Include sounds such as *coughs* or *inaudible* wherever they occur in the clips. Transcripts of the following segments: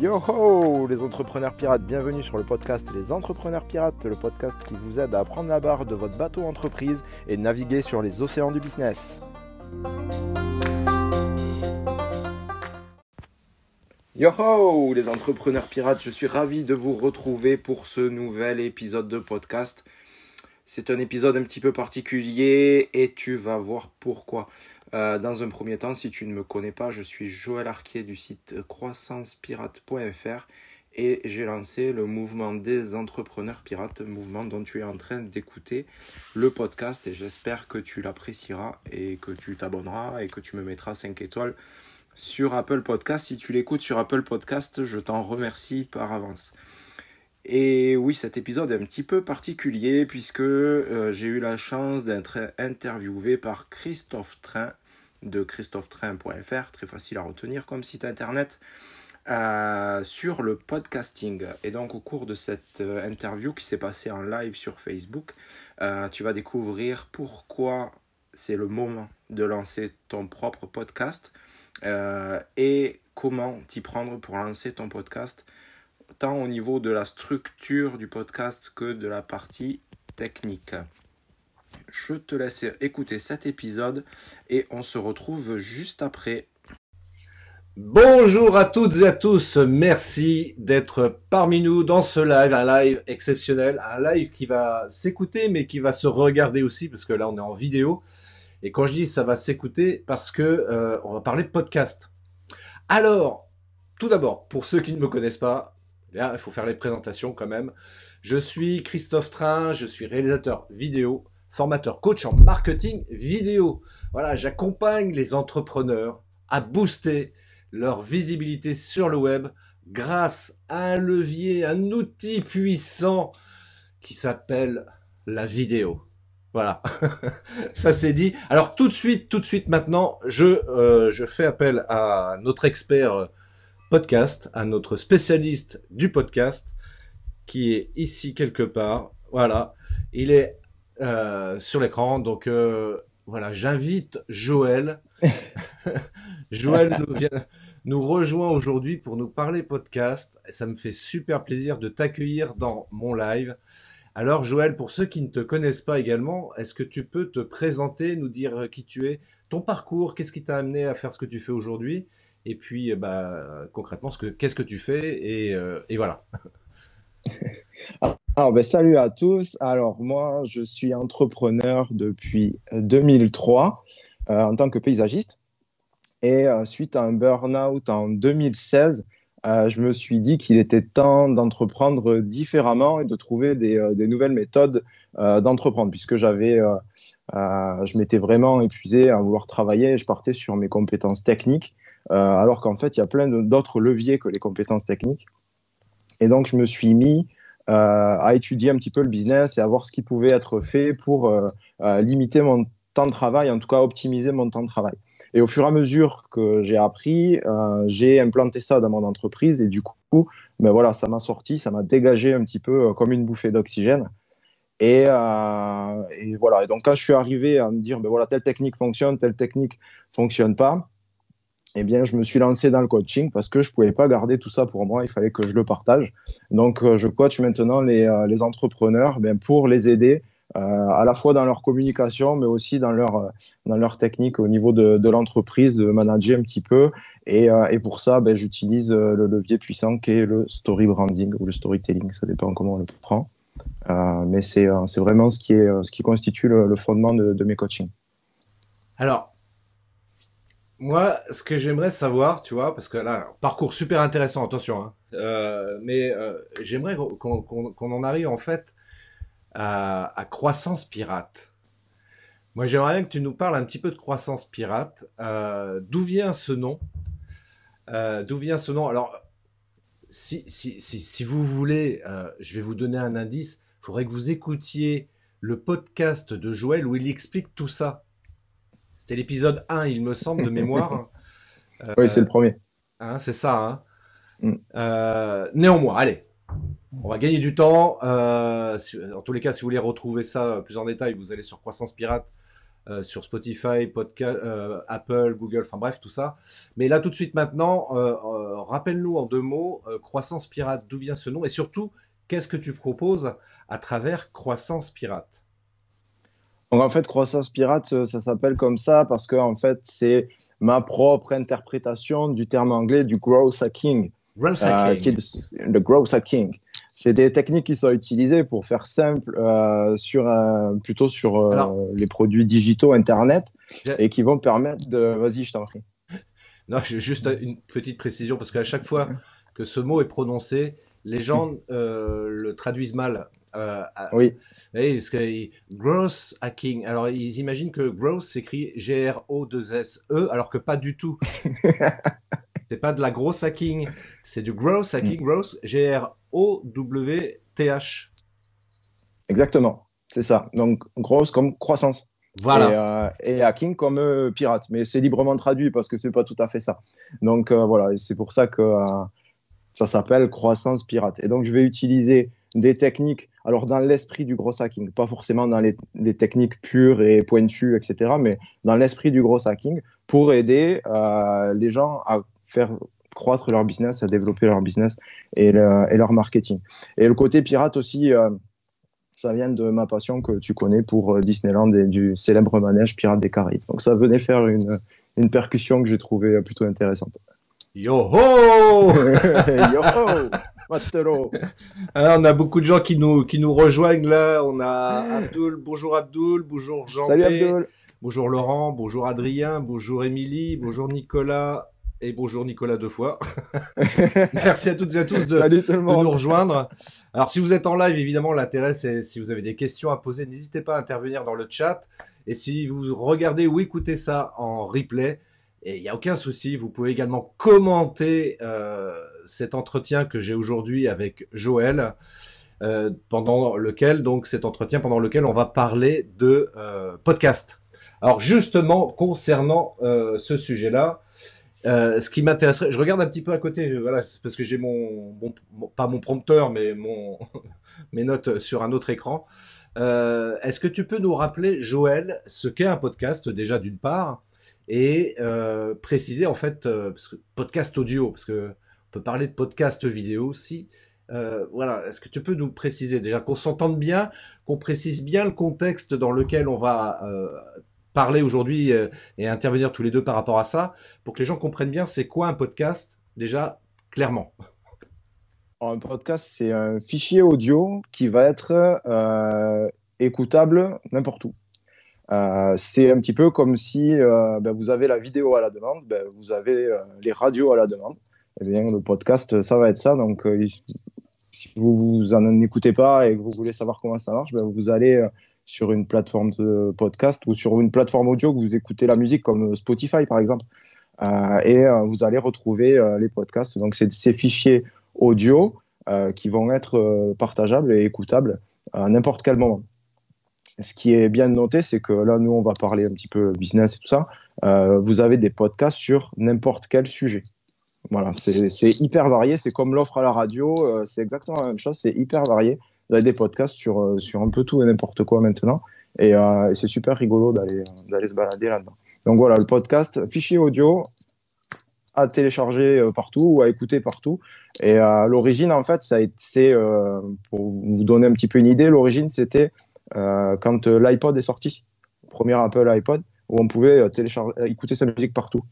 Yo ho les entrepreneurs pirates, bienvenue sur le podcast Les Entrepreneurs Pirates, le podcast qui vous aide à prendre la barre de votre bateau entreprise et naviguer sur les océans du business. Yo ho les entrepreneurs pirates, je suis ravi de vous retrouver pour ce nouvel épisode de podcast. C'est un épisode un petit peu particulier et tu vas voir pourquoi. Euh, dans un premier temps, si tu ne me connais pas, je suis Joël Arquier du site croissancepirate.fr et j'ai lancé le mouvement des entrepreneurs pirates, mouvement dont tu es en train d'écouter le podcast et j'espère que tu l'apprécieras et que tu t'abonneras et que tu me mettras 5 étoiles sur Apple Podcast. Si tu l'écoutes sur Apple Podcast, je t'en remercie par avance. Et oui, cet épisode est un petit peu particulier puisque euh, j'ai eu la chance d'être interviewé par Christophe Train de christophetrain.fr, très facile à retenir comme site internet, euh, sur le podcasting. Et donc au cours de cette euh, interview qui s'est passée en live sur Facebook, tu vas découvrir pourquoi c'est le moment de lancer ton propre podcast et comment t'y prendre pour lancer ton podcast tant au niveau de la structure du podcast que de la partie technique. Je te laisse écouter cet épisode et on se retrouve juste après. Bonjour à toutes et à tous, merci d'être parmi nous dans ce live, un live exceptionnel, un live qui va s'écouter mais qui va se regarder aussi parce que là on est en vidéo. Et quand je dis ça va s'écouter parce que euh, on va parler de podcast. Alors, tout d'abord, pour ceux qui ne me connaissent pas, il faut faire les présentations quand même. Je suis Christophe Train, je suis réalisateur vidéo, formateur coach en marketing vidéo. Voilà, j'accompagne les entrepreneurs à booster leur visibilité sur le web grâce à un levier, un outil puissant qui s'appelle la vidéo. Voilà, *laughs* ça c'est dit. Alors tout de suite, tout de suite maintenant, je, euh, je fais appel à notre expert podcast, à notre spécialiste du podcast, qui est ici quelque part. Voilà, il est euh, sur l'écran. Donc euh, voilà, j'invite Joël. *laughs* Joël nous, vient, nous rejoint aujourd'hui pour nous parler podcast. Ça me fait super plaisir de t'accueillir dans mon live. Alors Joël, pour ceux qui ne te connaissent pas également, est-ce que tu peux te présenter, nous dire qui tu es, ton parcours, qu'est-ce qui t'a amené à faire ce que tu fais aujourd'hui et puis, euh, bah, concrètement, ce que, qu'est-ce que tu fais et, euh, et voilà. *laughs* Alors, ben, salut à tous. Alors, moi, je suis entrepreneur depuis 2003 euh, en tant que paysagiste. Et suite à un burn-out en 2016, je me suis dit qu'il était temps d'entreprendre différemment et de trouver des, nouvelles méthodes d'entreprendre, puisque j'avais, je m'étais vraiment épuisé à vouloir travailler. Je partais sur mes compétences techniques euh, alors qu'en fait, il y a plein d'autres leviers que les compétences techniques. Et donc, je me suis mis euh, à étudier un petit peu le business et à voir ce qui pouvait être fait pour euh, limiter mon temps de travail, en tout cas optimiser mon temps de travail. Et au fur et à mesure que j'ai appris, j'ai implanté ça dans mon entreprise et du coup, ben voilà, ça m'a sorti, ça m'a dégagé un petit peu comme une bouffée d'oxygène. Et, et, voilà. Et donc quand je suis arrivé à me dire, ben voilà, telle technique fonctionne, telle technique fonctionne pas, eh bien, je me suis lancé dans le coaching parce que je pouvais pas garder tout ça pour moi. Il fallait que je le partage. Donc, euh, je coach maintenant les, euh, entrepreneurs ben, pour les aider euh, à la fois dans leur communication, mais aussi dans leur, dans leur technique au niveau de, de l'entreprise, de manager un petit peu. Et, et pour ça, ben, j'utilise le levier puissant qui est le story branding ou le storytelling. Ça dépend comment on le prend. mais c'est vraiment ce qui, est, ce qui constitue le, le fondement de, de mes coachings. Alors, moi, ce que j'aimerais savoir, tu vois, parce que là, parcours super intéressant, attention, hein, euh, mais euh, j'aimerais qu'on en arrive en fait à, croissance pirate. Moi, j'aimerais bien que tu nous parles un petit peu de croissance pirate. Euh, D'où vient ce nom? D'où vient ce nom? Alors, si, si, si, si vous voulez, je vais vous donner un indice. Il faudrait que vous écoutiez le podcast de Joël où il explique tout ça. C'était l'épisode 1, il me semble, de mémoire. *laughs* oui, c'est le premier. Hein, c'est ça. Hein. Mm. Euh, néanmoins, allez, on va gagner du temps. Euh, en tous les cas, si vous voulez retrouver ça plus en détail, vous allez sur Croissance Pirate euh, sur Spotify, podcast, euh, Apple, Google, enfin bref, tout ça. Mais là, tout de suite maintenant, euh, rappelle-nous en deux mots, Croissance Pirate, d'où vient ce nom? Et surtout, qu'est-ce que tu proposes à travers Croissance Pirate? Donc en fait, croissance pirate, ça s'appelle comme ça parce que en fait, c'est ma propre interprétation du terme anglais du growth hacking. Growth hacking. le growth hacking c'est des techniques qui sont utilisées pour faire simple euh, sur plutôt sur euh, les produits digitaux internet et qui vont permettre de vas-y je t'en prie *laughs* non juste une petite précision parce qu'à chaque fois que ce mot est prononcé les gens *laughs* euh, le traduisent mal oui. Parce que gross hacking. Alors ils imaginent que gross s'écrit G R O 2 S E alors que pas du tout. *laughs* c'est pas de la grosse hacking, c'est du gross hacking, gross G R O-W-T-H. Exactement, c'est ça. Donc, grosse comme croissance. Voilà. Et, euh, hacking comme euh, pirate. Mais c'est librement traduit parce que c'est pas tout à fait ça. Donc, euh, voilà, c'est pour ça que ça s'appelle croissance pirate. Et donc, je vais utiliser des techniques, alors dans l'esprit du gros hacking, pas forcément dans les, les techniques pures et pointues, etc., mais dans l'esprit du gros hacking pour aider les gens à faire croître leur business, à développer leur business et, leur marketing. Et le côté pirate aussi, euh, ça vient de ma passion que tu connais pour euh, Disneyland et du célèbre manège Pirate des Caraïbes. Donc ça venait faire une, une percussion que j'ai trouvée plutôt intéressante. Yo ho *laughs* Yo ho Alors, *laughs* on a beaucoup de gens qui nous, qui nous rejoignent là. On a Abdul, bonjour Abdul, bonjour Jean. Salut Abdul. Bonjour Laurent, bonjour Adrien, bonjour Émilie, bonjour Nicolas, et bonjour Nicolas deux fois. *laughs* Merci à toutes et à tous de, nous rejoindre. Alors si vous êtes en live, évidemment, l'intérêt c'est si vous avez des questions à poser, n'hésitez pas à intervenir dans le chat. Et si vous regardez ou écoutez ça en replay, il n'y a aucun souci, vous pouvez également commenter euh, cet entretien que j'ai aujourd'hui avec Joël, euh, pendant lequel, donc cet entretien pendant lequel on va parler de euh, podcast. Alors justement, concernant ce sujet-là, ce qui m'intéresserait, je regarde un petit peu à côté, voilà, parce que j'ai mon, pas mon prompteur, mais mon *laughs* mes notes sur un autre écran. Est-ce que tu peux nous rappeler, Joël, ce qu'est un podcast déjà d'une part, et euh, préciser en fait, euh, podcast audio, parce que on peut parler de podcast vidéo aussi. Euh, voilà, est-ce que tu peux nous préciser déjà qu'on s'entende bien, qu'on précise bien le contexte dans lequel on va parler aujourd'hui et intervenir tous les deux par rapport à ça, pour que les gens comprennent bien c'est quoi un podcast, déjà clairement. Un podcast, c'est un fichier audio qui va être écoutable n'importe où. Euh, c'est un petit peu comme si ben, vous avez la vidéo à la demande, ben, vous avez les radios à la demande. Eh bien, le podcast, ça va être ça. Donc, si vous vous écoutez pas et que vous voulez savoir comment ça marche, ben vous allez euh, sur une plateforme de podcast ou sur une plateforme audio que vous écoutez la musique comme euh, Spotify par exemple, euh, et euh, vous allez retrouver euh, les podcasts. Donc c'est ces fichiers audio qui vont être partageables et écoutables à n'importe quel moment. Ce qui est bien noté, c'est que là, nous, on va parler un petit peu business et tout ça. vous avez des podcasts sur n'importe quel sujet. Voilà, c'est hyper varié. C'est comme l'offre à la radio. Euh, c'est exactement la même chose. C'est hyper varié. Vous avez des podcasts sur, euh, sur un peu tout et n'importe quoi maintenant. Et, euh, c'est super rigolo d'aller se balader là-dedans. Donc voilà, le podcast, fichier audio à télécharger partout ou à écouter partout. Et l'origine, en fait, ça c'est pour vous donner un petit peu une idée, l'origine c'était quand l'iPod est sorti, premier Apple iPod, où on pouvait télécharger, écouter sa musique partout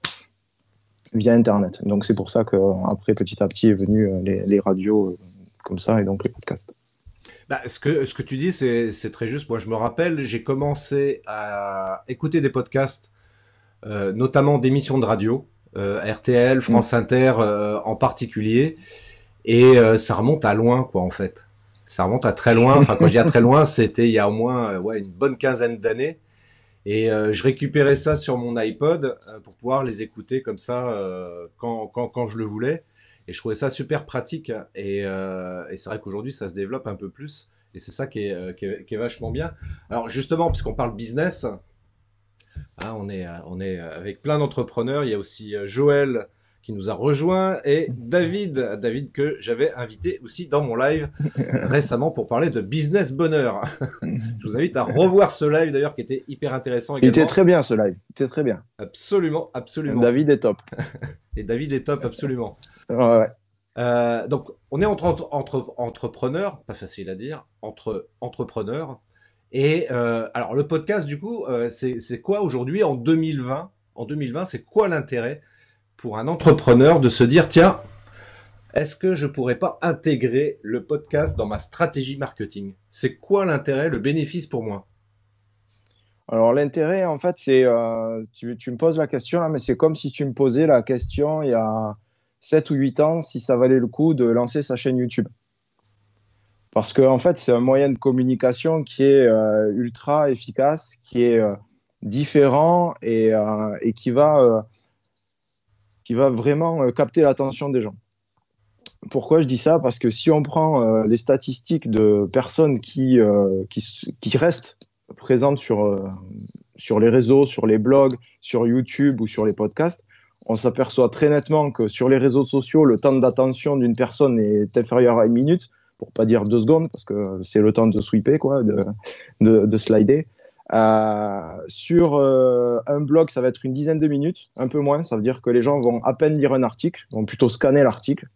via Internet. Donc c'est pour ça qu'après, petit à petit, est venu euh, les, radios euh, comme ça et donc les podcasts. Bah, ce, que, ce que tu dis, c'est très juste. Moi, je me rappelle, j'ai commencé à écouter des podcasts, euh, notamment d'émissions de radio, RTL, France mm. Inter en particulier, et ça remonte à loin, quoi, en fait. Ça remonte à très loin. Enfin, quand je dis à très loin, *laughs* c'était il y a au moins ouais, une bonne quinzaine d'années. Et euh, je récupérais ça sur mon iPod euh, pour pouvoir les écouter comme ça euh, quand, quand, quand, je le voulais. Et je trouvais ça super pratique. Et, et c'est vrai qu'aujourd'hui, ça se développe un peu plus. Et c'est ça qui est, qui est, qui, est, vachement bien. Alors justement, puisqu'on parle business, hein, on, est, on est avec plein d'entrepreneurs. Il y a aussi Joël qui nous a rejoint et *laughs* David, David que j'avais invité aussi dans mon live *laughs* récemment pour parler de business bonheur. *laughs* Je vous invite à revoir ce live d'ailleurs qui était hyper intéressant. Également. Il était très bien ce live, il était très bien. Absolument, absolument. David est top. et David est top, absolument. Ouais. Euh, donc, on est entre, entre, entrepreneurs, pas facile à dire, entre entrepreneurs. Et euh, alors, le podcast, du coup, euh, c'est quoi aujourd'hui en 2020 En 2020, c'est quoi l'intérêt pour un entrepreneur de se dire, tiens, est-ce que je pourrais pas intégrer le podcast dans ma stratégie marketing? C'est quoi l'intérêt, le bénéfice pour moi? Alors l'intérêt, en fait, c'est, euh, tu, me poses la question là, mais c'est comme si tu me posais la question il y a 7 ou 8 ans si ça valait le coup de lancer sa chaîne YouTube. Parce que en fait, c'est un moyen de communication qui est euh, ultra efficace, qui est euh, différent et, et, qui va qui va vraiment capter l'attention des gens. Pourquoi je dis ça? Parce que si on prend les statistiques de personnes qui, qui, qui restent présentes sur, sur les réseaux, sur les blogs, sur YouTube ou sur les podcasts, on s'aperçoit très nettement que sur les réseaux sociaux, le temps d'attention d'une personne est inférieur à une minute, pour pas dire deux secondes, parce que c'est le temps de sweeper, quoi, de, de, slider. Euh, sur euh, un blog, ça va être une dizaine de minutes, un peu moins. Ça veut dire que les gens vont à peine lire un article, vont plutôt scanner l'article.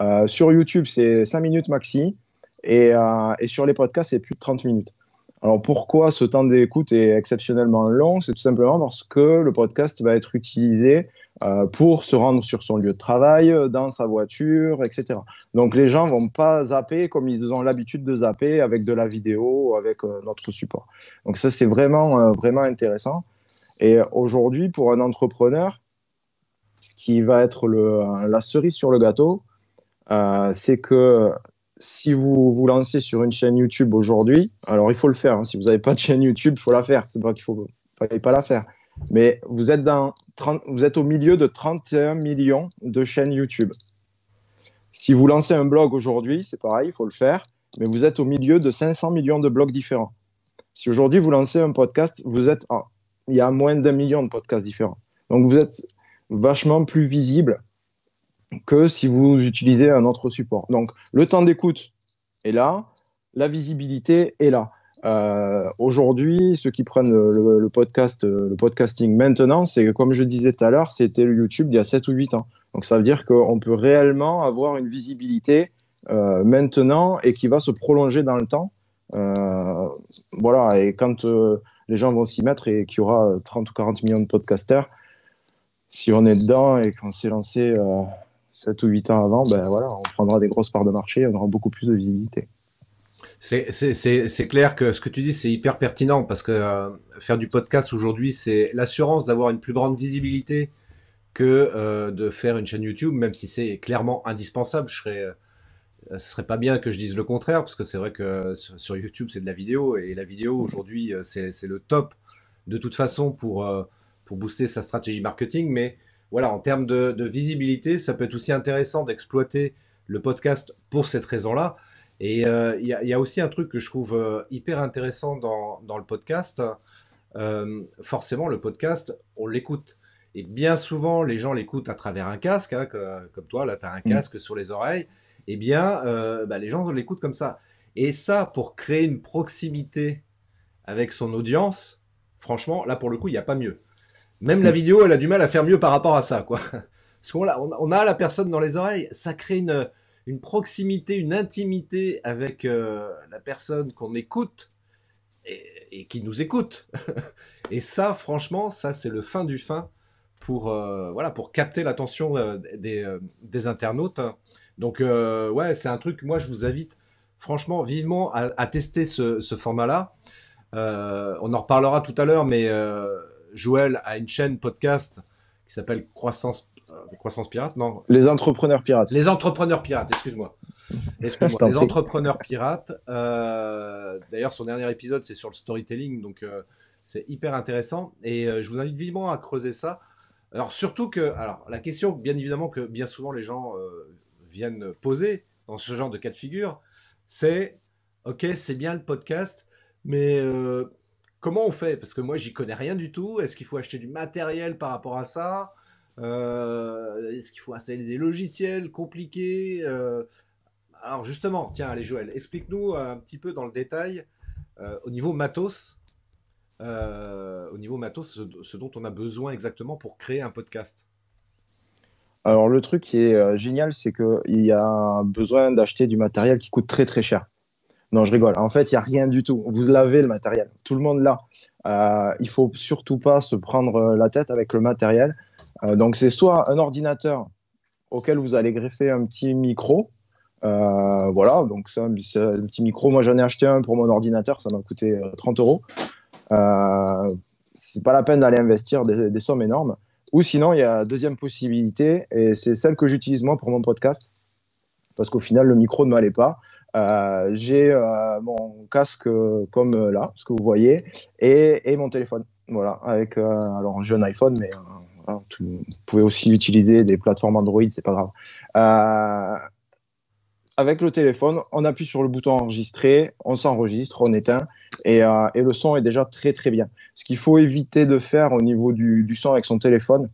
Euh, sur YouTube, c'est 5 minutes maxi. Et, et sur les podcasts, c'est plus de 30 minutes. Alors pourquoi ce temps d'écoute est exceptionnellement long? C'est tout simplement parce que le podcast va être utilisé euh, pour se rendre sur son lieu de travail, dans sa voiture, etc. Donc les gens vont pas zapper comme ils ont l'habitude de zapper avec de la vidéo, avec euh, notre support. Donc ça c'est vraiment euh, vraiment intéressant. Et aujourd'hui pour un entrepreneur, ce qui va être la cerise sur le gâteau, c'est que si vous vous lancez sur une chaîne YouTube aujourd'hui, alors il faut le faire. Hein. Si vous n'avez pas de chaîne YouTube, il faut la faire. C'est pas qu'il faut, fallait pas la faire. Mais vous êtes dans 30, vous êtes au milieu de 31 millions de chaînes YouTube. Si vous lancez un blog aujourd'hui, c'est pareil, il faut le faire. Mais vous êtes au milieu de 500 millions de blogs différents. Si aujourd'hui vous lancez un podcast, vous êtes, il y a moins d'un million de podcasts différents. Donc vous êtes vachement plus visible que si vous utilisez un autre support. Donc le temps d'écoute est là, la visibilité est là. Euh, Aujourd'hui, ceux qui prennent le, podcast, le podcasting maintenant, c'est comme je disais tout à l'heure, c'était le YouTube il y a 7 ou 8 ans. Donc ça veut dire qu'on peut réellement avoir une visibilité euh, maintenant et qui va se prolonger dans le temps. Euh, voilà, et quand les gens vont s'y mettre et qu'il y aura 30 ou 40 millions de podcasters, si on est dedans et qu'on s'est lancé 7 ou 8 ans avant, ben voilà, on prendra des grosses parts de marché, on aura beaucoup plus de visibilité. C'est clair que ce que tu dis, c'est hyper pertinent parce que euh, faire du podcast aujourd'hui, c'est l'assurance d'avoir une plus grande visibilité que euh, de faire une chaîne YouTube, même si c'est clairement indispensable. Je serais, euh, ce serait pas bien que je dise le contraire parce que c'est vrai que sur, YouTube, c'est de la vidéo et la vidéo aujourd'hui, c'est le top de toute façon pour, pour booster sa stratégie marketing. Mais voilà, en termes de, de, visibilité, ça peut être aussi intéressant d'exploiter le podcast pour cette raison-là. Et euh, il y, a, y, a, aussi un truc que je trouve euh, hyper intéressant dans, dans le podcast. Euh, forcément, le podcast, on l'écoute. Et bien souvent, les gens l'écoutent à travers un casque, hein, comme toi, là, tu as un mm. casque sur les oreilles. Eh bien, euh, bah, les gens l'écoutent comme ça. Et ça, pour créer une proximité avec son audience, franchement, là, pour le coup, il n'y a pas mieux. Même la vidéo, elle a du mal à faire mieux par rapport à ça, quoi. *laughs* Parce qu'on a, on a la personne dans les oreilles, ça crée une, une proximité, une intimité avec euh, la personne qu'on écoute et, et, qui nous écoute. *laughs* et ça, franchement, ça c'est le fin du fin pour euh, voilà pour capter l'attention euh, des, des, internautes. Donc ouais, c'est un truc. Moi, je vous invite franchement vivement à, à tester ce, ce format-là. on en reparlera tout à l'heure, mais Joël a une chaîne podcast qui s'appelle Croissance, euh, Croissance Pirate, non Les Entrepreneurs Pirates. Les Entrepreneurs Pirates, excuse-moi. *laughs* Excuse-moi. les Entrepreneurs Pirates. Euh, D'ailleurs, son dernier épisode, c'est sur le storytelling, donc euh, c'est hyper intéressant. Et je vous invite vivement à creuser ça. Alors, surtout que, alors, la question, bien évidemment, que bien souvent les gens euh, viennent poser dans ce genre de cas de figure, c'est Ok, c'est bien le podcast, mais Comment on fait? Parce que moi, j'y connais rien du tout. Est-ce qu'il faut acheter du matériel par rapport à ça? Est-ce qu'il faut installer des logiciels compliqués? Alors justement, tiens, allez Joël, explique-nous un petit peu dans le détail au niveau matos, au niveau matos, ce, dont on a besoin exactement pour créer un podcast. Alors le truc qui est génial, c'est qu'il y a besoin d'acheter du matériel qui coûte très très cher. Non, je rigole. En fait, il n'y a rien du tout. Vous l'avez, le matériel. Tout le monde l'a. Euh, il faut surtout pas se prendre la tête avec le matériel. Euh, donc, c'est soit un ordinateur auquel vous allez greffer un petit micro. Euh, voilà, donc c'est un, petit micro. Moi, j'en ai acheté un pour mon ordinateur. Ça m'a coûté 30 euros. c'est pas la peine d'aller investir des, des sommes énormes. Ou sinon, il y a deuxième possibilité, et c'est celle que j'utilise moi pour mon podcast parce qu'au final, le micro ne m'allait pas. Euh, j'ai euh, mon casque euh, comme là, ce que vous voyez, et, mon téléphone. Voilà, avec alors un iPhone, mais vous pouvez aussi utiliser des plateformes Android, c'est pas grave. avec le téléphone, on appuie sur le bouton enregistrer, on s'enregistre, on éteint, et, le son est déjà très très bien. Ce qu'il faut éviter de faire au niveau du son avec son téléphone,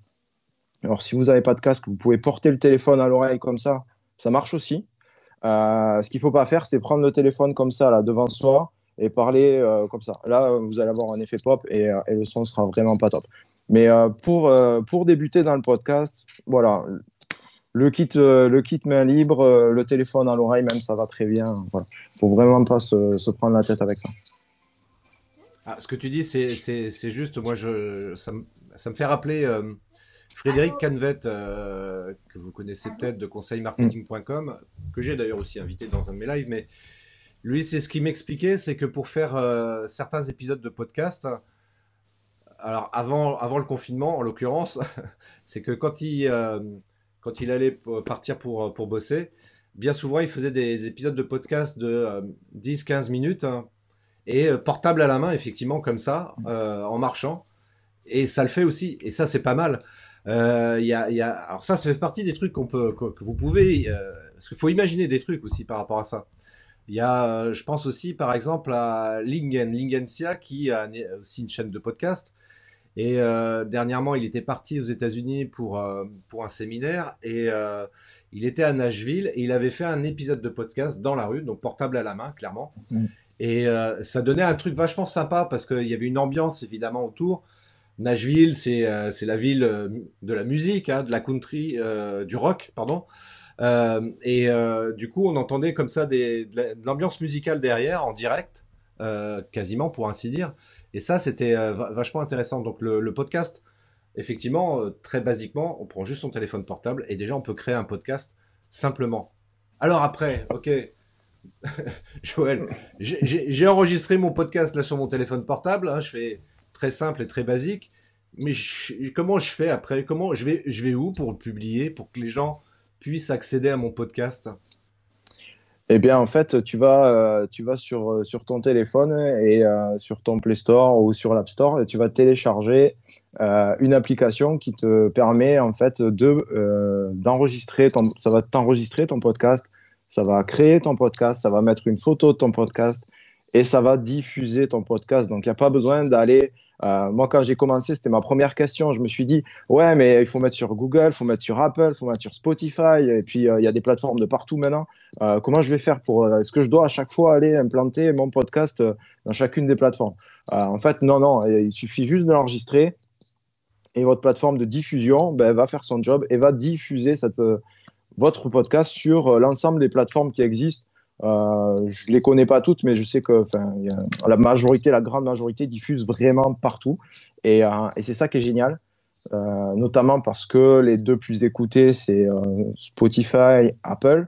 alors si vous n'avez pas de casque, vous pouvez porter le téléphone à l'oreille comme ça ça marche aussi. Euh, ce qu'il ne faut pas faire, c'est prendre le téléphone comme ça, là, devant soi, et parler euh, comme ça. Là, vous allez avoir un effet pop et, euh, le son sera vraiment pas top. Mais pour, pour débuter dans le podcast, voilà, le kit, le kit main libre, le téléphone à l'oreille, même, ça va très bien. Il voilà. faut vraiment pas se, se, prendre la tête avec ça. Ah, ce que tu dis, c'est juste, moi, je, ça me fait rappeler Frédéric Canvet, euh, que vous connaissez peut-être de conseilmarketing.com, que j'ai d'ailleurs aussi invité dans un de mes lives, mais lui, c'est ce qu'il m'expliquait, c'est que pour faire euh, certains épisodes de podcast, alors avant, avant le confinement, en l'occurrence, *laughs* c'est que quand il, euh, quand il allait partir pour, pour bosser, bien souvent, il faisait des épisodes de podcast de 10-15 minutes, hein, et portable à la main, effectivement, comme ça, en marchant. Et ça le fait aussi, et ça, c'est pas mal. Euh, y a, y a, alors ça, ça fait partie des trucs qu'on peut, que, vous pouvez, euh, parce qu'il faut imaginer des trucs aussi par rapport à ça. Il y a, euh, je pense aussi par exemple à Lingen, Lingensia, qui a aussi une chaîne de podcast. Et euh, dernièrement, il était parti aux États-Unis pour euh, pour un séminaire et il était à Nashville et il avait fait un épisode de podcast dans la rue, donc portable à la main, clairement. Mm. Et ça donnait un truc vachement sympa parce qu'il y avait une ambiance évidemment autour. Nashville, c'est euh, c'est la ville euh, de la musique, hein, de la country, euh, du rock, pardon. et du coup, on entendait comme ça de l'ambiance musicale derrière, en direct, quasiment pour ainsi dire. Et ça, c'était vachement intéressant. Donc le, le podcast, effectivement, très basiquement, on prend juste son téléphone portable et déjà on peut créer un podcast simplement. Alors après, ok, *laughs* Joël, j'ai enregistré mon podcast là sur mon téléphone portable. Hein, je fais très simple et très basique. Mais comment je fais après? Comment je vais, je vais où pour le publier, pour que les gens puissent accéder à mon podcast? Eh bien, en fait, tu vas, euh, tu vas sur, euh, sur ton téléphone et euh, sur ton Play Store ou sur l'App Store et tu vas télécharger une application qui te permet en fait de d'enregistrer ton, ça va t'enregistrer ton podcast, ça va créer ton podcast, ça va mettre une photo de ton podcast, et ça va diffuser ton podcast. Donc, il n'y a pas besoin d'aller. Euh, moi, quand j'ai commencé, c'était ma première question. Je me suis dit, ouais, mais il faut mettre sur Google, il faut mettre sur Apple, il faut mettre sur Spotify. Et puis, euh, il y a des plateformes de partout maintenant. Euh, comment je vais faire pour. Est-ce que je dois à chaque fois aller implanter mon podcast dans chacune des plateformes? En fait, non, non. Il suffit juste de l'enregistrer. Et votre plateforme de diffusion ben, va faire son job et va diffuser votre podcast sur l'ensemble des plateformes qui existent. Euh, je les connais pas toutes, mais je sais que la majorité, la grande majorité diffuse vraiment partout. Et, euh, c'est ça qui est génial, euh, notamment parce que les deux plus écoutés, c'est euh, Spotify, Apple.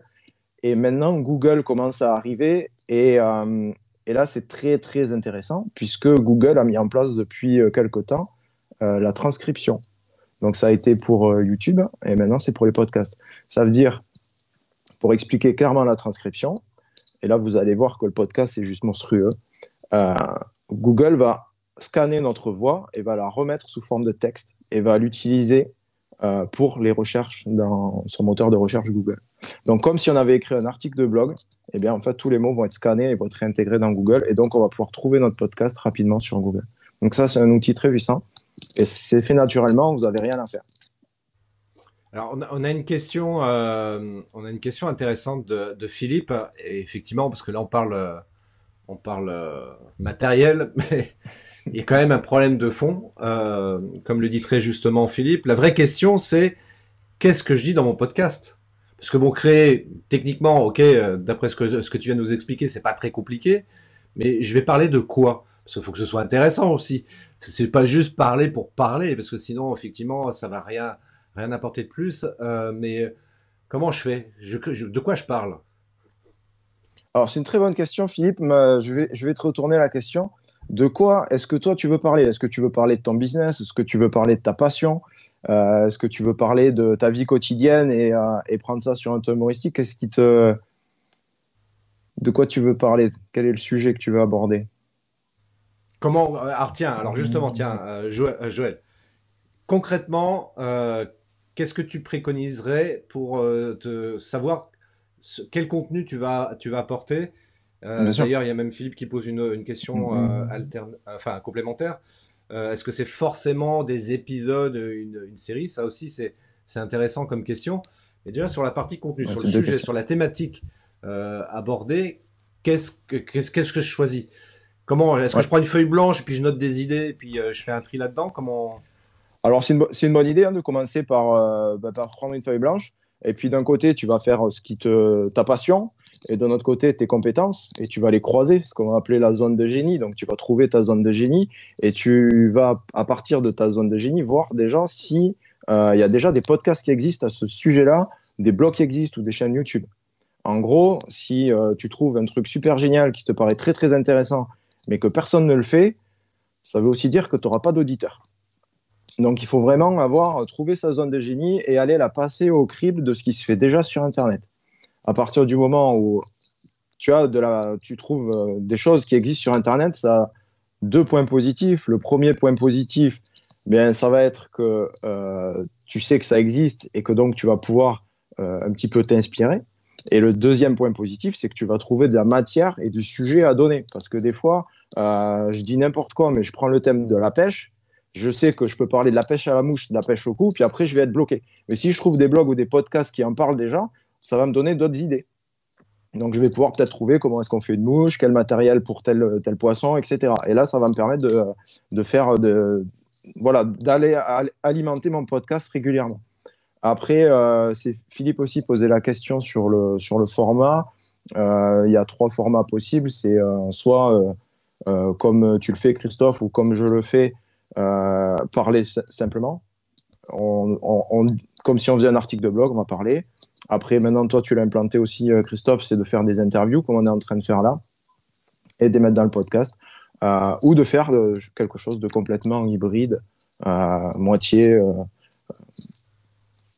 Et maintenant, Google commence à arriver. Et, et là, c'est très, très intéressant, puisque Google a mis en place depuis quelque temps la transcription. Donc, ça a été pour YouTube, et maintenant, c'est pour les podcasts. Ça veut dire, pour expliquer clairement la transcription, et là, vous allez voir que le podcast, c'est juste monstrueux. Euh, Google va scanner notre voix et va la remettre sous forme de texte et va l'utiliser euh, pour les recherches dans son moteur de recherche Google. Donc, comme si on avait écrit un article de blog, eh bien, en fait, tous les mots vont être scannés et vont être réintégrés dans Google. Et donc, on va pouvoir trouver notre podcast rapidement sur Google. Donc, ça, c'est un outil très puissant. Et c'est fait naturellement, vous n'avez rien à faire. Alors, on a, une question, euh, on a une question intéressante de, Philippe. Et effectivement, parce que là, on parle, euh, on parle euh, matériel, *laughs* mais il y a quand même un problème de fond, comme le dit très justement Philippe. La vraie question, c'est qu'est-ce que je dis dans mon podcast? Parce que bon, créer techniquement, ok, d'après ce que ce que tu viens de nous expliquer, c'est pas très compliqué, mais je vais parler de quoi? Parce qu'il faut que ce soit intéressant aussi. C'est pas juste parler pour parler, parce que sinon, effectivement, ça va rien rien apporter de plus. Euh, mais comment je fais? De quoi je parle? Alors, c'est une très bonne question, Philippe. Je vais, je vais te retourner la question. De quoi est-ce que toi tu veux parler? Est-ce que tu veux parler de ton business? Est-ce que tu veux parler de ta passion? Euh, Est-ce que tu veux parler de ta vie quotidienne et, euh, et prendre ça sur un ton humoristique? Qu'est-ce qui te. De quoi tu veux parler? Quel est le sujet que tu veux aborder? Comment Alors, tiens, alors justement, tiens, Joël, concrètement, qu'est-ce que tu préconiserais pour euh, te savoir quel contenu tu vas, tu vas apporter? Euh, D'ailleurs, il y a même Philippe qui pose une, une question mm-hmm. euh, alterne, enfin complémentaire. Est-ce que c'est forcément des épisodes, une, une série? Ça aussi, c'est intéressant comme question. Et déjà, sur la partie contenu, sur le sujet, sur la thématique abordée, qu'est-ce que, qu'est-ce que je choisis? Comment Est-ce que je prends une feuille blanche et puis je note des idées et puis je fais un tri là-dedans? Comment alors, c'est une, bonne idée hein, de commencer euh, bah, par, prendre une feuille blanche. Et puis, d'un côté, tu vas faire ce qui te, ta passion. Et de l'autre côté, tes compétences. Et tu vas les croiser, ce qu'on va appeler la zone de génie. Donc, tu vas trouver ta zone de génie. Et tu vas, à partir de ta zone de génie, voir déjà si euh, il y a déjà des podcasts qui existent à ce sujet-là, des blogs qui existent ou des chaînes YouTube. En gros, si euh, tu trouves un truc super génial qui te paraît très très intéressant, mais que personne ne le fait, ça veut aussi dire que tu n'auras pas d'auditeurs. Donc il faut vraiment avoir trouvé sa zone de génie et aller la passer au crible de ce qui se fait déjà sur Internet. À partir du moment où tu as de la, tu trouves euh, des choses qui existent sur Internet, ça a deux points positifs. Le premier point positif, bien, ça va être que euh, tu sais que ça existe et que donc tu vas pouvoir euh, un petit peu t'inspirer. Et le deuxième point positif, c'est que tu vas trouver de la matière et du sujet à donner. Parce que des fois, je dis n'importe quoi, mais je prends le thème de la pêche je sais que je peux parler de la pêche à la mouche, de la pêche au cou, puis après, je vais être bloqué. Mais si je trouve des blogs ou des podcasts qui en parlent déjà, ça va me donner d'autres idées. Donc, je vais pouvoir peut-être trouver comment est-ce qu'on fait une mouche, quel matériel pour tel, tel poisson, etc. Et là, ça va me permettre de, faire de, voilà, d'aller alimenter mon podcast régulièrement. Après, euh, c'est Philippe aussi posait la question sur le, sur le format. Euh, il y a trois formats possibles. C'est euh, soit comme tu le fais, Christophe, ou comme je le fais, parler simplement. Comme si on faisait un article de blog, on va parler. Après, maintenant, toi, tu l'as implanté aussi, euh, Christophe, c'est de faire des interviews, comme on est en train de faire là, et de les mettre dans le podcast, euh, ou de faire quelque chose de complètement hybride, moitié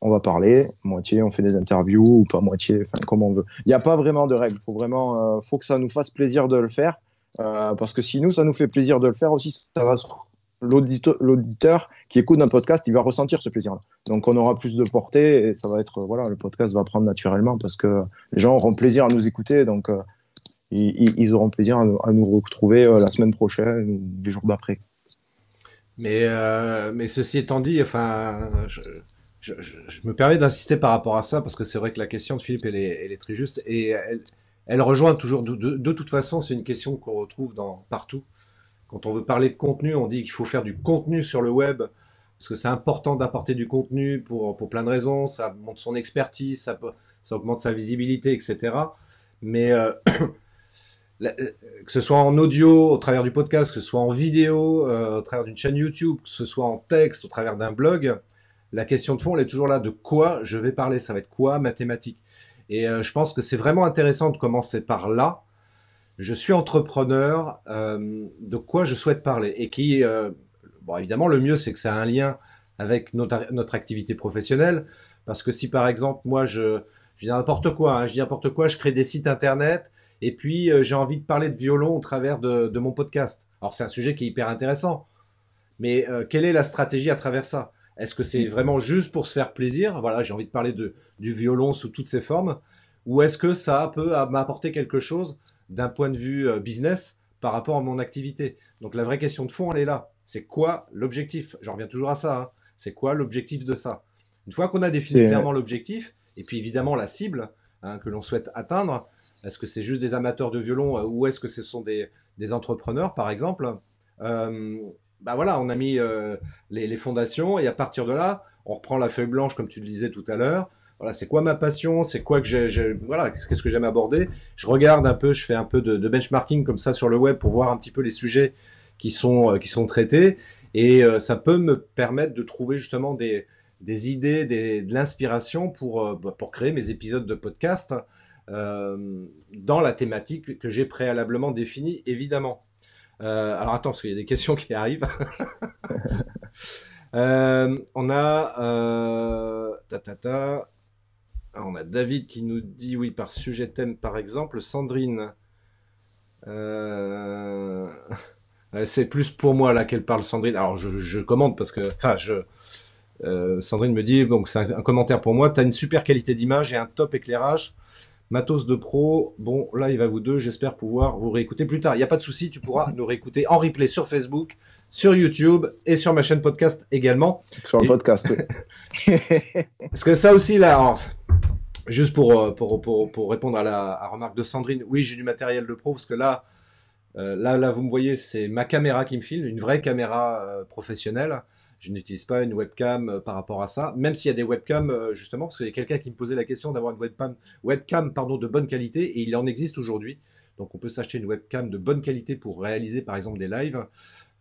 on va parler, moitié on fait des interviews ou pas moitié, enfin comme on veut. Il n'y a pas vraiment de règles. Faut vraiment, faut que ça nous fasse plaisir de le faire, parce que si nous ça nous fait plaisir de le faire aussi, ça va se l'auditeur qui écoute un podcast, il va ressentir ce plaisir-là. Donc on aura plus de portée et ça va être, voilà, le podcast va prendre naturellement parce que les gens auront plaisir à nous écouter, donc euh, ils, auront plaisir à, nous retrouver euh, la semaine prochaine ou les jours d'après. Mais, euh, mais ceci étant dit, enfin, je, me permets d'insister par rapport à ça parce que c'est vrai que la question de Philippe, elle est, très juste et elle, rejoint toujours, de, toute façon, c'est une question qu'on retrouve partout quand on veut parler de contenu, on dit qu'il faut faire du contenu sur le web parce que c'est important d'apporter du contenu pour, pour plein de raisons. Ça montre son expertise, ça, ça augmente sa visibilité, etc. Mais euh, *coughs* euh, que ce soit en audio au travers du podcast, que ce soit en vidéo euh, au travers d'une chaîne YouTube, que ce soit en texte au travers d'un blog, la question de fond, elle est toujours là de quoi je vais parler. Ça va être quoi mathématiques Et je pense que c'est vraiment intéressant de commencer par là je suis entrepreneur, euh, de quoi je souhaite parler et qui, euh, bon évidemment le mieux c'est que ça a un lien avec notre, notre activité professionnelle, parce que si par exemple moi je, je dis n'importe quoi, hein, je dis n'importe quoi, je crée des sites internet et puis euh, j'ai envie de parler de violon au travers de, de mon podcast. Alors c'est un sujet qui est hyper intéressant, mais quelle est la stratégie à travers ça? Est-ce que c'est vraiment juste pour se faire plaisir? Voilà, j'ai envie de parler de, du violon sous toutes ses formes, ou est-ce que ça peut m'apporter quelque chose d'un point de vue euh, business par rapport à mon activité. Donc la vraie question de fond, elle est là. C'est quoi l'objectif? J'en reviens toujours à ça. Hein. C'est quoi l'objectif de ça? Une fois qu'on a défini clairement l'objectif, et puis évidemment la cible hein, que l'on souhaite atteindre, est-ce que c'est juste des amateurs de violon ou est-ce que ce sont des, des entrepreneurs, par exemple euh, bah voilà, on a mis les, les, fondations et à partir de là, on reprend la feuille blanche comme tu le disais tout à l'heure voilà, c'est quoi ma passion, c'est quoi que j'ai, voilà, qu'est-ce que j'aime aborder. Je regarde un peu, je fais un peu de, benchmarking comme ça sur le web pour voir un petit peu les sujets qui sont euh, qui sont traités et euh, ça peut me permettre de trouver justement des des idées, des, de l'inspiration pour euh, bah, pour créer mes épisodes de podcast dans la thématique que j'ai préalablement définie, évidemment. alors attends, parce qu'il y a des questions qui arrivent. *laughs* on a ta, ta, ta, ah, on a David qui nous dit oui par sujet thème par exemple. Sandrine. *laughs* Euh, c'est plus pour moi là qu'elle parle Sandrine. Alors je, je commente parce que, enfin je, euh, Sandrine me dit donc c'est un, commentaire pour moi. T'as une super qualité d'image et un top éclairage. Matos de pro. Bon là il va vous deux. J'espère pouvoir vous réécouter plus tard. Il n'y a pas de souci, tu pourras nous réécouter en replay sur Facebook, sur YouTube et sur ma chaîne podcast également. Sur le podcast. Oui. *laughs* Parce que ça aussi là, Juste pour, euh, pour, pour, pour, répondre à la à remarque de Sandrine, oui, j'ai du matériel de pro parce que là, euh, là, là, vous me voyez, c'est ma caméra qui me filme, une vraie caméra euh, professionnelle. Je n'utilise pas une webcam par rapport à ça, même s'il y a des webcams justement, parce qu'il y a quelqu'un qui me posait la question d'avoir une webcam, webcam pardon, de bonne qualité, et il en existe aujourd'hui. Donc on peut s'acheter une webcam de bonne qualité pour réaliser par exemple des lives.